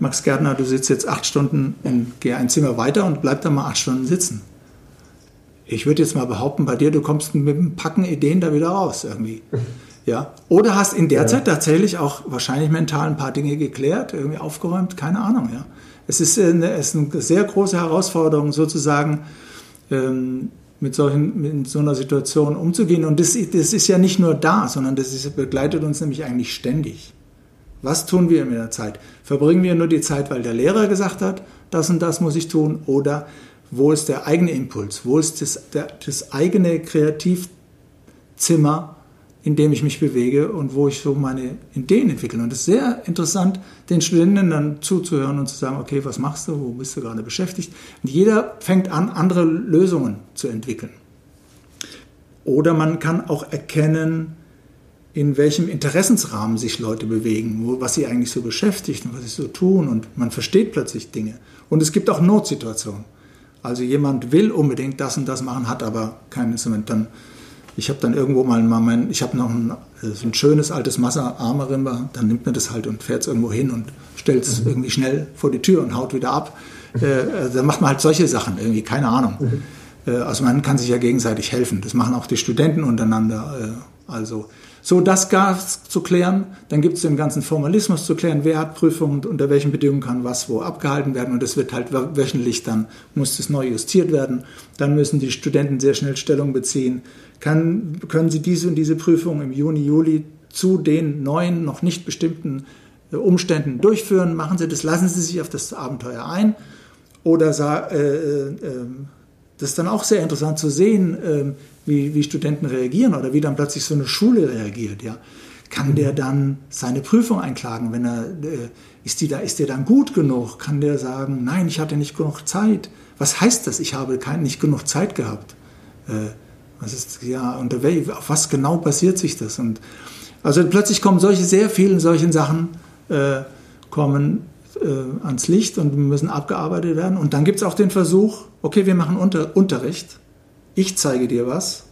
Max Gärtner, du sitzt jetzt acht Stunden, in, geh ein Zimmer weiter und bleib da mal acht Stunden sitzen. Ich würde jetzt mal behaupten, bei dir, du kommst mit einem Packen Ideen da wieder raus irgendwie. [LAUGHS] Ja. Oder hast in der ja. Zeit tatsächlich auch wahrscheinlich mental ein paar Dinge geklärt, irgendwie aufgeräumt, keine Ahnung, ja. Es ist eine, es ist eine sehr große Herausforderung, sozusagen ähm, mit, solchen, mit so einer Situation umzugehen. Und das, das ist ja nicht nur da, sondern das ist, begleitet uns nämlich eigentlich ständig. Was tun wir in der Zeit? Verbringen wir nur die Zeit, weil der Lehrer gesagt hat, das und das muss ich tun? Oder wo ist der eigene Impuls? Wo ist das, der, das eigene Kreativzimmer, in dem ich mich bewege und wo ich so meine Ideen entwickle? Und es ist sehr interessant, den Studenten dann zuzuhören und zu sagen, okay, was machst du? Wo bist du gerade beschäftigt? Und jeder fängt an, andere Lösungen zu entwickeln. Oder man kann auch erkennen, in welchem Interessensrahmen sich Leute bewegen, was sie eigentlich so beschäftigt und was sie so tun und man versteht plötzlich Dinge. Und es gibt auch Notsituationen. Also jemand will unbedingt das und das machen, hat aber kein Instrument. Dann, ich habe dann irgendwo mal, mein, ich habe noch ein, so ein schönes altes Massa-Armarimba, dann nimmt man das halt und fährt es irgendwo hin und stellt es mhm. irgendwie schnell vor die Tür und haut wieder ab. Äh, äh, dann macht man halt solche Sachen, irgendwie, keine Ahnung. Mhm. Äh, also man kann sich ja gegenseitig helfen. Das machen auch die Studenten untereinander. Äh, also so, das Gas zu klären, dann gibt es den ganzen Formalismus zu klären, wer hat Prüfungen und unter welchen Bedingungen kann was wo abgehalten werden und es wird halt wöchentlich dann, muss das neu justiert werden. Dann müssen die Studenten sehr schnell Stellung beziehen. Kann, können sie diese und diese Prüfung im Juni, Juli zu den neuen, noch nicht bestimmten äh, Umständen durchführen? Machen sie das, lassen sie sich auf das Abenteuer ein oder äh, äh, ähm, das ist dann auch sehr interessant zu sehen, ähm, wie, wie Studenten reagieren oder wie dann plötzlich so eine Schule reagiert. Ja. Kann der dann seine Prüfung einklagen, wenn er äh, ist die da ist der dann gut genug? Kann der sagen, nein, ich hatte nicht genug Zeit? Was heißt das? Ich habe kein, nicht genug Zeit gehabt. Äh, was ist ja unter auf was genau basiert sich das? Und also plötzlich kommen solche sehr vielen solchen Sachen äh, kommen äh, ans Licht und müssen abgearbeitet werden. Und dann gibt es auch den Versuch, okay, wir machen Unter Unterricht. Ich zeige dir was.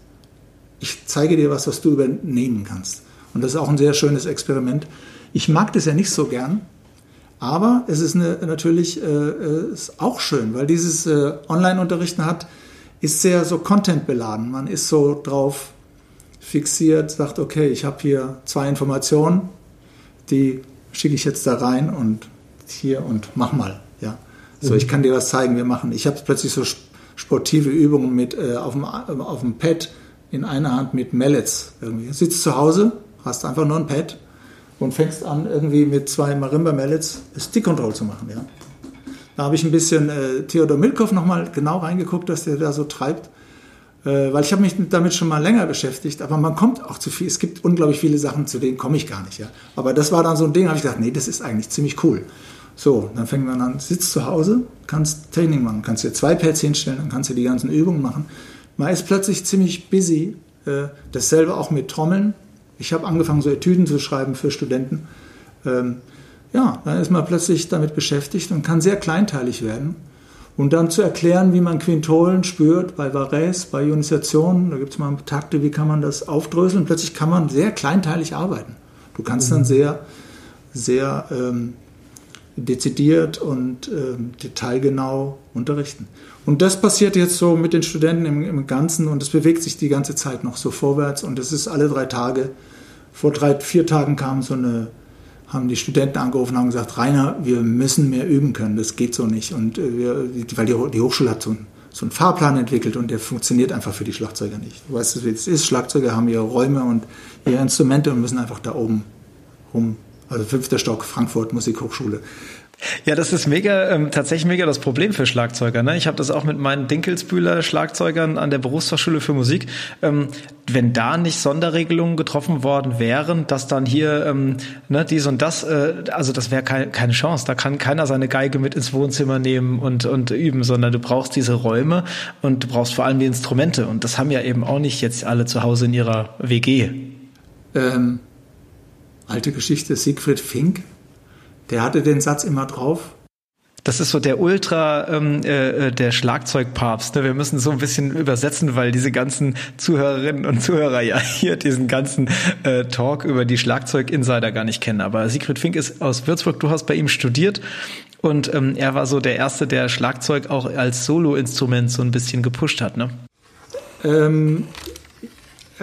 Ich zeige dir was, was du übernehmen kannst. Und das ist auch ein sehr schönes Experiment. Ich mag das ja nicht so gern, aber es ist eine, natürlich äh, äh ist auch schön, weil dieses äh, Online-Unterrichten hat, ist sehr so Content beladen. Man ist so drauf fixiert, sagt, okay, ich habe hier zwei Informationen, die schicke ich jetzt da rein und hier und mach mal. Ja. So, ich kann dir was zeigen, wir machen. Ich habe plötzlich so sportive Übungen mit äh, auf, dem, auf dem Pad in einer Hand mit Mallets. Irgendwie. Sitzt zu Hause, hast einfach nur ein Pad und fängst an, irgendwie mit zwei Marimba-Mallets Stick Control zu machen. Ja. Da habe ich ein bisschen äh, Theodor Milkow nochmal genau reingeguckt, was der da so treibt. Äh, weil ich habe mich damit schon mal länger beschäftigt, aber man kommt auch zu viel. Es gibt unglaublich viele Sachen, zu denen komme ich gar nicht. Ja. Aber das war dann so ein Ding, habe ich gedacht, nee, das ist eigentlich ziemlich cool. So, dann fängt man an, sitzt zu Hause, kannst Training machen, kannst dir zwei Pads hinstellen, dann kannst du die ganzen Übungen machen. Man ist plötzlich ziemlich busy. Äh, dasselbe auch mit Trommeln. Ich habe angefangen, so Etüden zu schreiben für Studenten. Ähm, ja, dann ist man plötzlich damit beschäftigt und kann sehr kleinteilig werden. Und dann zu erklären, wie man Quintolen spürt bei Varese, bei Ionisationen, da gibt es mal Takte, wie kann man das aufdröseln. Plötzlich kann man sehr kleinteilig arbeiten. Du kannst dann mhm. sehr, sehr ähm, dezidiert und äh, detailgenau unterrichten. Und das passiert jetzt so mit den Studenten im, im Ganzen und es bewegt sich die ganze Zeit noch so vorwärts und es ist alle drei Tage. Vor drei, vier Tagen kam so eine, haben die Studenten angerufen und haben gesagt, Rainer, wir müssen mehr üben können, das geht so nicht. Und äh, wir, weil die, die Hochschule hat so einen, so einen Fahrplan entwickelt und der funktioniert einfach für die Schlagzeuger nicht. Du weißt, wie es ist, Schlagzeuger haben ihre Räume und ihre Instrumente und müssen einfach da oben rum also fünfter Stock, Frankfurt Musikhochschule. Ja, das ist mega, ähm, tatsächlich mega das Problem für Schlagzeuger. Ne? Ich habe das auch mit meinen Dinkelsbühler Schlagzeugern an der Berufsfachschule für Musik. Ähm, wenn da nicht Sonderregelungen getroffen worden wären, dass dann hier ähm, ne, dies und das, äh, also das wäre keine, keine Chance. Da kann keiner seine Geige mit ins Wohnzimmer nehmen und, und üben, sondern du brauchst diese Räume und du brauchst vor allem die Instrumente. Und das haben ja eben auch nicht jetzt alle zu Hause in ihrer WG. Ähm, alte Geschichte, Siegfried Fink, der hatte den Satz immer drauf. Das ist so der Ultra, ähm, äh, äh, der Schlagzeugpapst. Ne? Wir müssen so ein bisschen übersetzen, weil diese ganzen Zuhörerinnen und Zuhörer ja [LAUGHS] hier diesen ganzen äh, Talk über die Schlagzeug-Insider gar nicht kennen. Aber Siegfried Fink ist aus Würzburg. Du hast bei ihm studiert und ähm, er war so der Erste, der Schlagzeug auch als Solo-Instrument so ein bisschen gepusht hat. Ne? Ähm,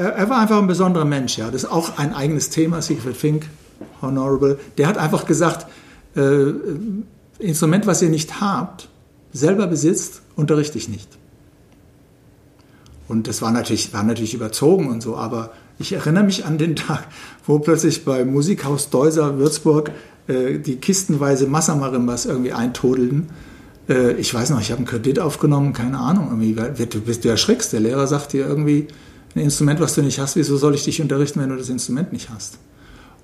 er war einfach ein besonderer Mensch, ja. Das ist auch ein eigenes Thema, Siegfried Fink, Honorable. Der hat einfach gesagt, äh, Instrument, was ihr nicht habt, selber besitzt, unterrichte ich nicht. Und das war natürlich, war natürlich überzogen und so, aber ich erinnere mich an den [LAUGHS] Tag, wo plötzlich bei Musikhaus Deuser Würzburg äh, die kistenweise Massamarimbas irgendwie eintodelten. Äh, ich weiß noch, ich habe einen Kredit aufgenommen, keine Ahnung, irgendwie, du bist du erschreckst. Der Lehrer sagt dir irgendwie ein Instrument, was du nicht hast, wieso soll ich dich unterrichten, wenn du das Instrument nicht hast?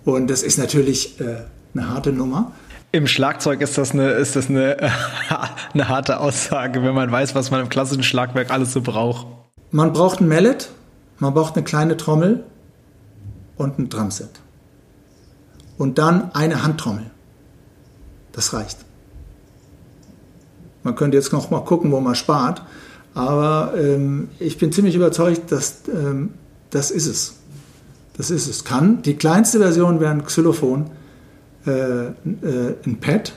Und das ist natürlich äh, eine harte Nummer. Im Schlagzeug ist das, eine, ist das eine, [LAUGHS] eine harte Aussage, wenn man weiß, was man im klassischen Schlagwerk alles so braucht. Man braucht ein Mallet, man braucht eine kleine Trommel und ein Drumset. Und dann eine Handtrommel. Das reicht. Man könnte jetzt noch mal gucken, wo man spart. Aber ähm, ich bin ziemlich überzeugt, dass ähm, das ist es. Das ist es. Kann. Die kleinste Version wäre ein Xylophon, äh, äh, ein Pad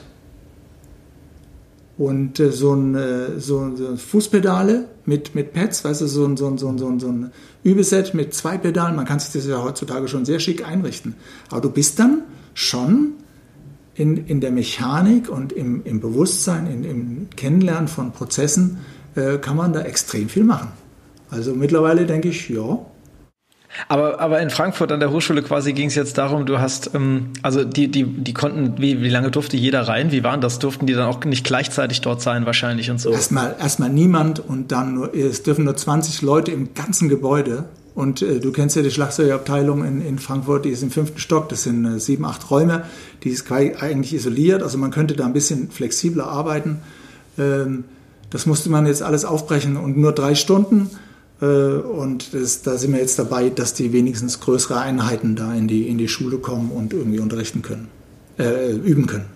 und äh, so, ein, äh, so, so Fußpedale mit, mit Pads, weißt du, so ein, so, ein, so, ein, so, ein, so ein Übeset mit zwei Pedalen. Man kann sich das ja heutzutage schon sehr schick einrichten. Aber du bist dann schon in, in der Mechanik und im, im Bewusstsein, in, im Kennenlernen von Prozessen, äh, kann man da extrem viel machen. Also mittlerweile denke ich, ja, aber, aber in Frankfurt an der Hochschule quasi ging es jetzt darum, du hast, ähm, also die, die, die konnten, wie, wie lange durfte jeder rein? Wie waren das? Durften die dann auch nicht gleichzeitig dort sein wahrscheinlich und so? Erstmal, erstmal niemand und dann nur, es dürfen nur 20 Leute im ganzen Gebäude. Und äh, du kennst ja die Schlagzeugabteilung in, in Frankfurt, die ist im fünften Stock, das sind äh, sieben, acht Räume, die ist eigentlich isoliert, also man könnte da ein bisschen flexibler arbeiten. Ähm, das musste man jetzt alles aufbrechen und nur drei Stunden äh, und das, da sind wir jetzt dabei, dass die wenigstens größere Einheiten da in die, in die Schule kommen und irgendwie unterrichten können, äh, üben können.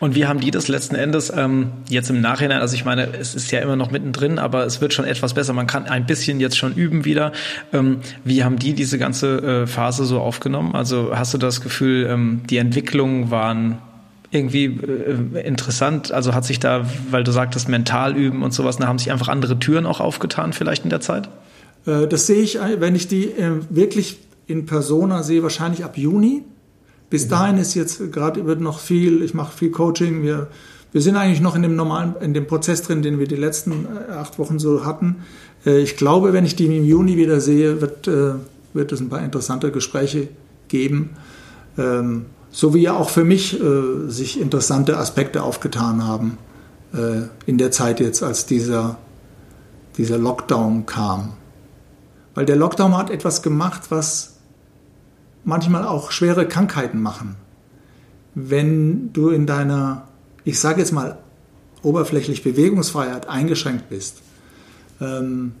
Und wie haben die das letzten Endes ähm, jetzt im Nachhinein? Also ich meine, es ist ja immer noch mittendrin, aber es wird schon etwas besser. Man kann ein bisschen jetzt schon üben wieder. Ähm, wie haben die diese ganze äh, Phase so aufgenommen? Also hast du das Gefühl, ähm, die Entwicklungen waren irgendwie äh, interessant? Also hat sich da, weil du sagtest, mental üben und sowas, da haben sich einfach andere Türen auch aufgetan vielleicht in der Zeit? Äh, das sehe ich, wenn ich die äh, wirklich in Persona sehe, wahrscheinlich ab Juni. Bis mhm. dahin ist jetzt gerade wird noch viel, ich mache viel Coaching, wir, wir sind eigentlich noch in dem normalen, in dem Prozess drin, den wir die letzten acht Wochen so hatten. Ich glaube, wenn ich die im Juni wieder sehe, wird, wird es ein paar interessante Gespräche geben. Ähm, so wie ja auch für mich äh, sich interessante Aspekte aufgetan haben äh, in der Zeit jetzt, als dieser, dieser Lockdown kam. Weil der Lockdown hat etwas gemacht, was manchmal auch schwere Krankheiten machen. Wenn du in deiner, ich sage jetzt mal, oberflächlich Bewegungsfreiheit eingeschränkt bist, ähm,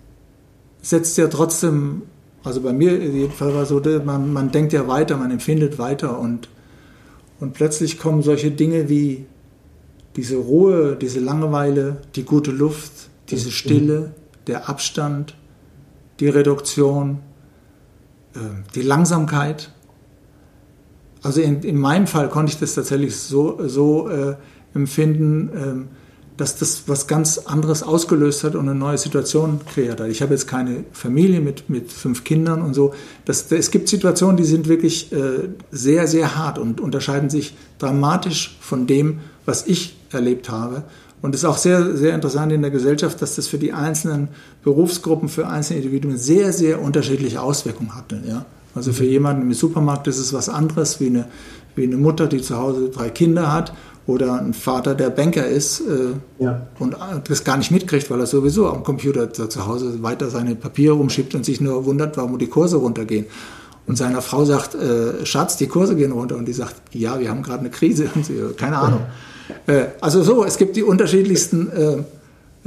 setzt ja trotzdem, also bei mir jedenfalls war so, man, man denkt ja weiter, man empfindet weiter und und plötzlich kommen solche Dinge wie diese Ruhe, diese Langeweile, die gute Luft, diese Stille, der Abstand, die Reduktion, ähm, die Langsamkeit. Also in, in meinem Fall konnte ich das tatsächlich so, so äh, empfinden, ähm, dass das was ganz anderes ausgelöst hat und eine neue Situation kreiert hat. Ich habe jetzt keine Familie mit, mit fünf Kindern und so. Das, es gibt Situationen, die sind wirklich äh, sehr, sehr hart und unterscheiden sich dramatisch von dem, was ich erlebt habe. Und es ist auch sehr, sehr interessant in der Gesellschaft, dass das für die einzelnen Berufsgruppen, für einzelne Individuen sehr, sehr unterschiedliche Auswirkungen hatte. Ja? Also für jemanden im Supermarkt ist es was anderes wie eine, wie eine Mutter, die zu Hause drei Kinder hat oder ein Vater, der Banker ist äh, ja. und das gar nicht mitkriegt, weil er sowieso am Computer zu Hause weiter seine Papiere rumschiebt und sich nur wundert, warum die Kurse runtergehen. Und seiner Frau sagt, äh, Schatz, die Kurse gehen runter. Und die sagt, ja, wir haben gerade eine Krise. [LAUGHS] Und sie, keine Ahnung. Äh, also so, es gibt die unterschiedlichsten äh,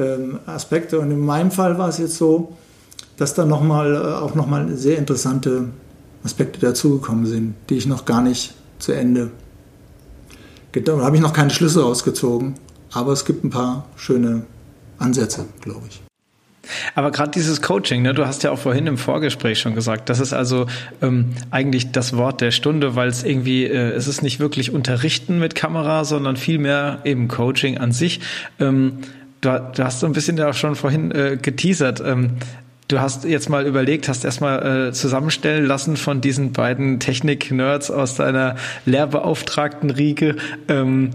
ähm, Aspekte. Und in meinem Fall war es jetzt so, dass da noch mal, äh, auch nochmal sehr interessante Aspekte dazugekommen sind, die ich noch gar nicht zu Ende da habe ich noch keine Schlüsse rausgezogen, aber es gibt ein paar schöne Ansätze, glaube ich. Aber gerade dieses Coaching, ne, du hast ja auch vorhin im Vorgespräch schon gesagt, das ist also ähm, eigentlich das Wort der Stunde, weil es irgendwie, äh, es ist nicht wirklich Unterrichten mit Kamera, sondern vielmehr eben Coaching an sich. Ähm, du, du, hast so ein bisschen ja auch schon vorhin äh, geteasert. Ähm, Du hast jetzt mal überlegt, hast erstmal äh, zusammenstellen lassen von diesen beiden Technik-Nerds aus deiner Lehrbeauftragten Riege. Ähm,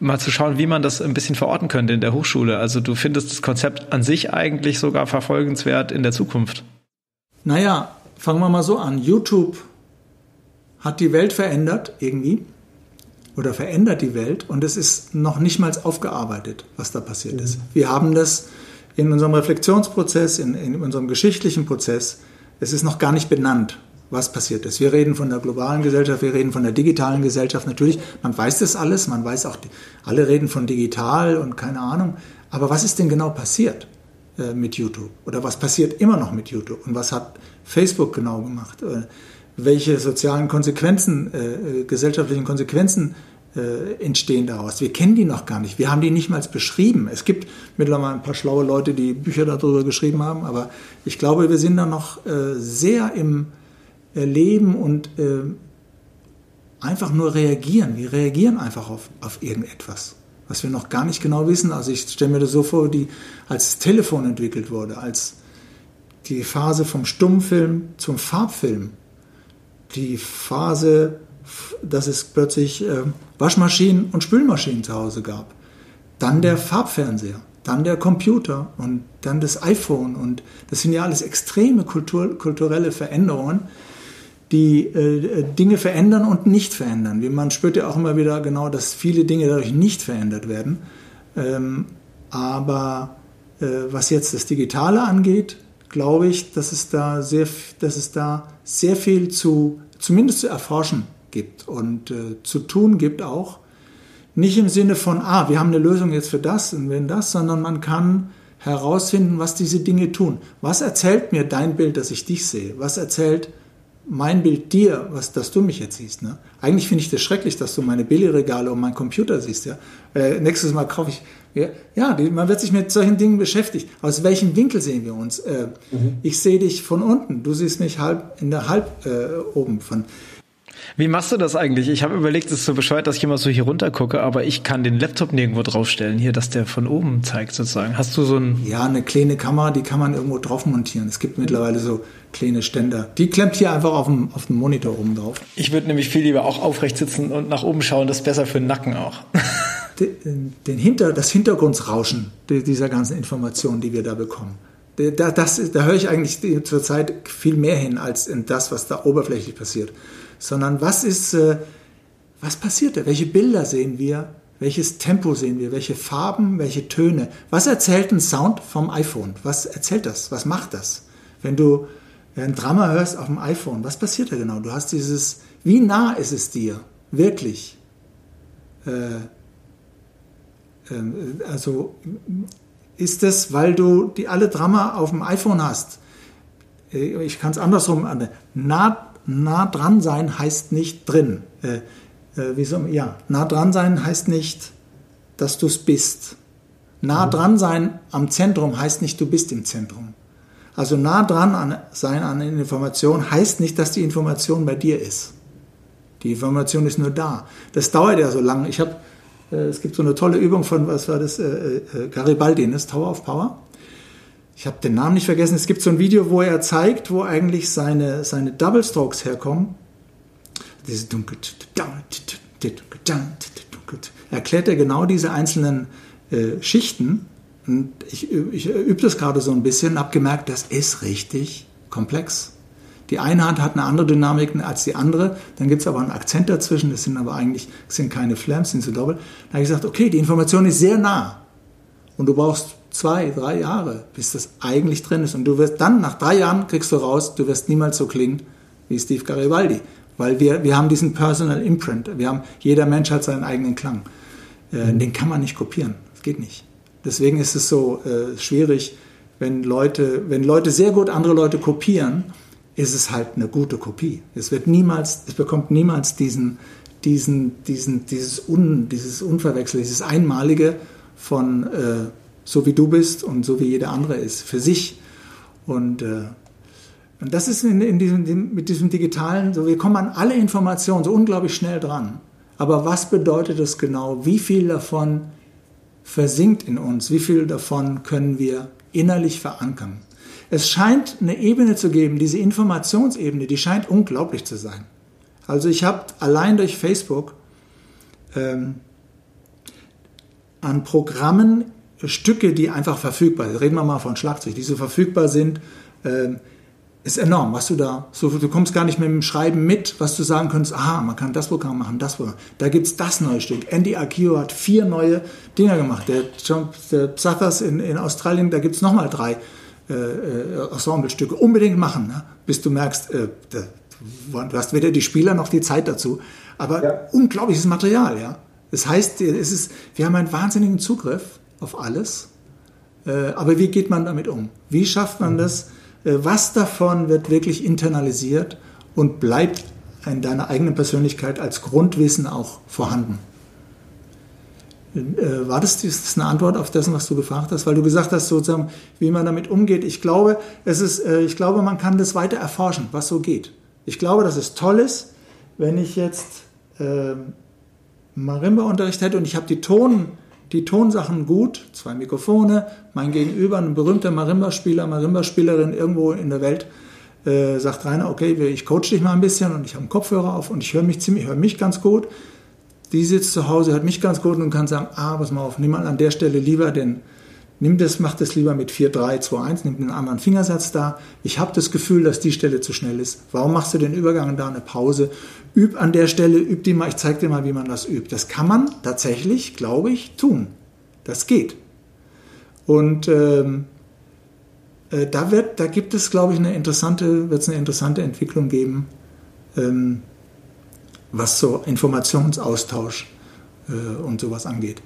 mal zu schauen, wie man das ein bisschen verorten könnte in der Hochschule. Also du findest das Konzept an sich eigentlich sogar verfolgenswert in der Zukunft. Naja, fangen wir mal so an. YouTube hat die Welt verändert irgendwie oder verändert die Welt und es ist noch nicht mal aufgearbeitet, was da passiert ist. Mhm. Wir haben das in unserem Reflexionsprozess, in, in unserem geschichtlichen Prozess, es ist noch gar nicht benannt, was passiert ist. Wir reden von der globalen Gesellschaft, wir reden von der digitalen Gesellschaft. Natürlich, man weiß das alles, man weiß auch, alle reden von digital und keine Ahnung. Aber was ist denn genau passiert äh, mit YouTube? Oder was passiert immer noch mit YouTube? Und was hat Facebook genau gemacht? Äh, welche sozialen Konsequenzen, äh, äh gesellschaftlichen Konsequenzen äh, entstehen daraus. Wir kennen die noch gar nicht. Wir haben die nicht mal beschrieben. Es gibt mittlerweile ein paar schlaue Leute, die Bücher darüber geschrieben haben, aber ich glaube, wir sind da noch äh, sehr im Erleben und äh, einfach nur reagieren. Wir reagieren einfach auf, auf irgendetwas, was wir noch gar nicht genau wissen. Also ich stelle mir das so vor, die, als das Telefon entwickelt wurde, als die Phase vom Stummfilm zum Farbfilm, die Phase dass es plötzlich äh, Waschmaschinen und Spülmaschinen zu Hause gab. Dann der Farbfernseher, dann der Computer und dann das iPhone. Und das sind ja alles extreme Kultur, kulturelle Veränderungen, die äh, Dinge verändern und nicht verändern. Wie man spürt ja auch immer wieder genau, dass viele Dinge dadurch nicht verändert werden. Ähm, aber äh, was jetzt das Digitale angeht, glaube ich, dass es da sehr, dass es da sehr viel zu, zumindest zu erforschen gibt und äh, zu tun gibt auch. Nicht im Sinne von, ah, wir haben eine Lösung jetzt für das und wenn das, sondern man kann herausfinden, was diese Dinge tun. Was erzählt mir dein Bild, dass ich dich sehe? Was erzählt mein Bild dir, was, dass du mich jetzt siehst? Ne? Eigentlich finde ich das schrecklich, dass du meine Billigregale und meinen Computer siehst. Ja? Äh, nächstes Mal kaufe ich. Ja, ja die, man wird sich mit solchen Dingen beschäftigt. Aus welchem Winkel sehen wir uns? Äh, mhm. Ich sehe dich von unten, du siehst mich halb in der halb äh, oben von. Wie machst du das eigentlich? Ich habe überlegt, es ist so bescheuert, dass ich immer so hier runter gucke, aber ich kann den Laptop nirgendwo draufstellen, hier, dass der von oben zeigt sozusagen. Hast du so ein... Ja, eine kleine Kamera, die kann man irgendwo drauf montieren. Es gibt mittlerweile so kleine Ständer. Die klemmt hier einfach auf dem, auf dem Monitor oben drauf. Ich würde nämlich viel lieber auch aufrecht sitzen und nach oben schauen, das ist besser für den Nacken auch. [LAUGHS] Den Hinter, das Hintergrundsrauschen dieser ganzen Informationen, die wir da bekommen. Da, das, da höre ich eigentlich zurzeit viel mehr hin als in das, was da oberflächlich passiert sondern was ist, äh, was passiert da? Welche Bilder sehen wir? Welches Tempo sehen wir? Welche Farben? Welche Töne? Was erzählt ein Sound vom iPhone? Was erzählt das? Was macht das? Wenn du ein Drama hörst auf dem iPhone, was passiert da genau? Du hast dieses, wie nah ist es dir? Wirklich? Äh, äh, also ist es, weil du die alle Drama auf dem iPhone hast? Äh, ich kann es andersrum an. Nah nah dran sein heißt nicht drin. Äh, äh, wie so, ja, nah dran sein heißt nicht, dass du es bist. Nah mhm. dran sein am Zentrum heißt nicht, du bist im Zentrum. Also nah dran an, sein an einer Information heißt nicht, dass die Information bei dir ist. Die Information ist nur da. Das dauert ja so lange. Ich habe, äh, es gibt so eine tolle Übung von, was war das, äh, äh, Garibaldi, das Tower of Power ich habe den Namen nicht vergessen, es gibt so ein Video, wo er zeigt, wo eigentlich seine, seine Double Strokes herkommen. Diese erklärt er genau diese einzelnen äh, Schichten. Und ich, ich übe das gerade so ein bisschen, habe gemerkt, das ist richtig komplex. Die eine Hand hat eine andere Dynamik als die andere, dann gibt es aber einen Akzent dazwischen, das sind aber eigentlich sind keine Flams, sind so doppelt. Da habe ich gesagt, okay, die Information ist sehr nah und du brauchst zwei, drei Jahre, bis das eigentlich drin ist. Und du wirst dann, nach drei Jahren kriegst du raus, du wirst niemals so klingen wie Steve Garibaldi. Weil wir, wir haben diesen Personal Imprint. Wir haben, jeder Mensch hat seinen eigenen Klang. Äh, mhm. Den kann man nicht kopieren. Das geht nicht. Deswegen ist es so äh, schwierig, wenn Leute, wenn Leute sehr gut andere Leute kopieren, ist es halt eine gute Kopie. Es wird niemals, es bekommt niemals diesen, diesen, diesen, dieses, Un, dieses Unverwechsel, dieses Einmalige von, äh, so wie du bist und so wie jeder andere ist, für sich. Und, äh, und das ist in, in diesem, mit diesem digitalen, so wir kommen an alle Informationen so unglaublich schnell dran. Aber was bedeutet das genau? Wie viel davon versinkt in uns? Wie viel davon können wir innerlich verankern? Es scheint eine Ebene zu geben, diese Informationsebene, die scheint unglaublich zu sein. Also ich habe allein durch Facebook ähm, an Programmen, Stücke, die einfach verfügbar sind. Reden wir mal von Schlagzeug, die so verfügbar sind. Ähm, ist enorm, was du da, so, du kommst gar nicht mit dem Schreiben mit, was du sagen könntest, aha, man kann das Programm machen, das Programm. Da gibt's das neue Stück. Andy Akio hat vier neue Dinger gemacht. Der, der Psathas in, in Australien, da gibt's nochmal drei äh, äh, Ensemblestücke. Unbedingt machen, ne? bis du merkst, äh, du hast weder die Spieler noch die Zeit dazu. Aber ja. unglaubliches Material, ja. Das heißt, es ist, wir haben einen wahnsinnigen Zugriff auf alles. Äh, aber wie geht man damit um? Wie schafft man das? Äh, was davon wird wirklich internalisiert und bleibt in deiner eigenen Persönlichkeit als Grundwissen auch vorhanden? Äh, war das, ist eine Antwort auf das, was du gefragt hast? Weil du gesagt hast, sozusagen, wie man damit umgeht. Ich glaube, es ist, ich glaube, man kann das weiter erforschen, was so geht. Ich glaube, dass es toll ist, wenn ich jetzt äh, Marimba-Unterricht hätte und ich habe die Ton, die Tonsachen gut, zwei Mikrofone, mein Gegenüber, ein berühmter Marimba-Spieler, Marimba-Spielerin irgendwo in der Welt, äh, sagt Rainer, okay, ich coach dich mal ein bisschen und ich habe einen Kopfhörer auf und ich höre mich ziemlich, höre mich ganz gut. Die sitzt zu Hause, hört mich ganz gut und kann sagen, ah, pass mal auf, nimm mal an der Stelle lieber den, nimm das, mach das lieber mit 4, 3, 2, 1, nimm den anderen Fingersatz da. Ich habe das Gefühl, dass die Stelle zu schnell ist. Warum machst du den Übergang da eine Pause? Üb an der Stelle, üb die mal, ich zeig dir mal, wie man das übt. Das kann man tatsächlich, glaube ich, tun. Das geht. Und ähm, äh, da, wird, da gibt es, glaube ich, eine interessante, wird eine interessante Entwicklung geben, ähm, was so Informationsaustausch äh, und sowas angeht.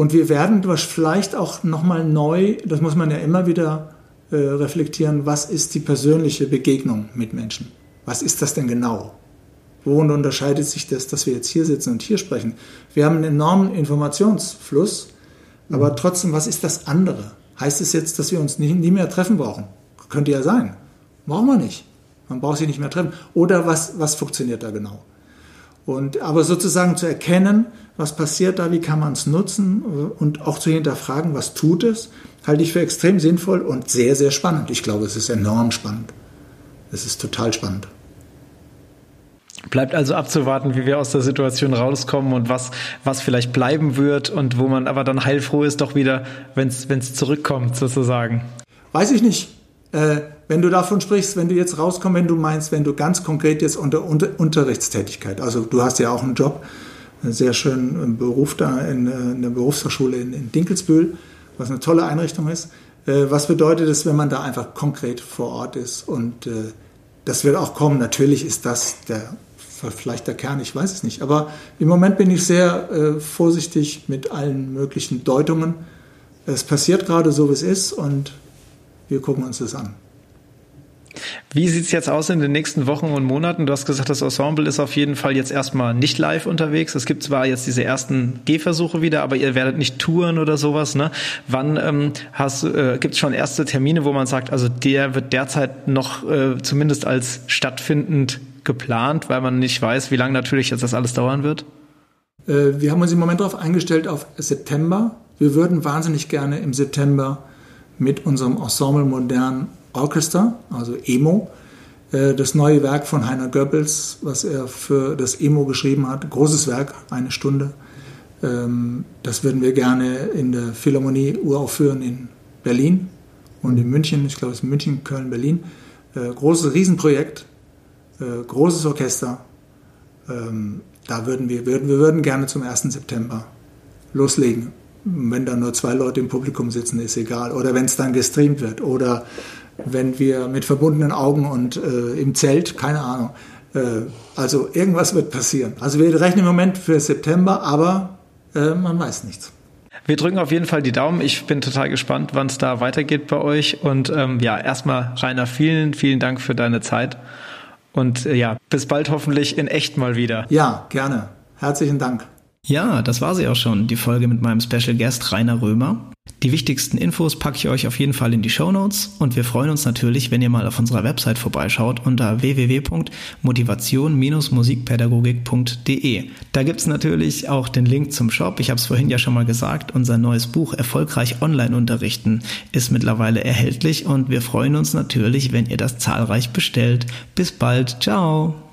Und wir werden vielleicht auch nochmal neu, das muss man ja immer wieder äh, reflektieren, was ist die persönliche Begegnung mit Menschen? Was ist das denn genau? Worin unterscheidet sich das, dass wir jetzt hier sitzen und hier sprechen? Wir haben einen enormen Informationsfluss, aber trotzdem, was ist das andere? Heißt es jetzt, dass wir uns nie, nie mehr treffen brauchen? Könnte ja sein. Brauchen wir nicht. Man braucht sich nicht mehr treffen. Oder was, was funktioniert da genau? Und, aber sozusagen zu erkennen, was passiert da, wie kann man es nutzen und auch zu hinterfragen, was tut es, halte ich für extrem sinnvoll und sehr, sehr spannend. Ich glaube, es ist enorm spannend. Es ist total spannend. Bleibt also abzuwarten, wie wir aus der Situation rauskommen und was, was vielleicht bleiben wird und wo man aber dann heilfroh ist, doch wieder, wenn es zurückkommt, sozusagen. Weiß ich nicht. Äh, wenn du davon sprichst, wenn du jetzt rauskommst, wenn du meinst, wenn du ganz konkret jetzt unter, unter Unterrichtstätigkeit, also du hast ja auch einen Job, einen sehr schönen Beruf da in, äh, in der Berufshochschule in, in Dinkelsbühl, was eine tolle Einrichtung ist. Äh, was bedeutet es, wenn man da einfach konkret vor Ort ist? Und äh, das wird auch kommen. Natürlich ist das der vielleicht der Kern, ich weiß es nicht. Aber im Moment bin ich sehr äh, vorsichtig mit allen möglichen Deutungen. Es passiert gerade so, wie es ist und wir gucken uns das an. Wie sieht es jetzt aus in den nächsten Wochen und Monaten? Du hast gesagt, das Ensemble ist auf jeden Fall jetzt erstmal nicht live unterwegs. Es gibt zwar jetzt diese ersten Gehversuche wieder, aber ihr werdet nicht touren oder sowas. Ne? Wann ähm, äh, gibt es schon erste Termine, wo man sagt, also der wird derzeit noch äh, zumindest als stattfindend geplant, weil man nicht weiß, wie lange natürlich jetzt das alles dauern wird? Äh, wir haben uns im Moment darauf eingestellt auf September. Wir würden wahnsinnig gerne im September mit unserem Ensemble Modern Orchester, also EMO, äh, das neue Werk von Heiner Goebbels, was er für das EMO geschrieben hat, großes Werk, eine Stunde. Ähm, das würden wir gerne in der Philharmonie uraufführen in Berlin und in München. Ich glaube, es ist München, Köln, Berlin. Äh, großes Riesenprojekt, äh, großes Orchester. Ähm, da würden wir, wir würden gerne zum 1. September loslegen. Wenn da nur zwei Leute im Publikum sitzen, ist egal. Oder wenn es dann gestreamt wird. Oder wenn wir mit verbundenen Augen und äh, im Zelt, keine Ahnung. Äh, also irgendwas wird passieren. Also wir rechnen im Moment für September, aber äh, man weiß nichts. Wir drücken auf jeden Fall die Daumen. Ich bin total gespannt, wann es da weitergeht bei euch. Und ähm, ja, erstmal Rainer, vielen, vielen Dank für deine Zeit. Und äh, ja, bis bald hoffentlich in echt mal wieder. Ja, gerne. Herzlichen Dank. Ja, das war sie auch schon, die Folge mit meinem Special Guest Rainer Römer. Die wichtigsten Infos packe ich euch auf jeden Fall in die Show Notes und wir freuen uns natürlich, wenn ihr mal auf unserer Website vorbeischaut unter www.motivation-musikpädagogik.de. Da gibt's natürlich auch den Link zum Shop. Ich habe es vorhin ja schon mal gesagt, unser neues Buch Erfolgreich Online unterrichten ist mittlerweile erhältlich und wir freuen uns natürlich, wenn ihr das zahlreich bestellt. Bis bald, ciao!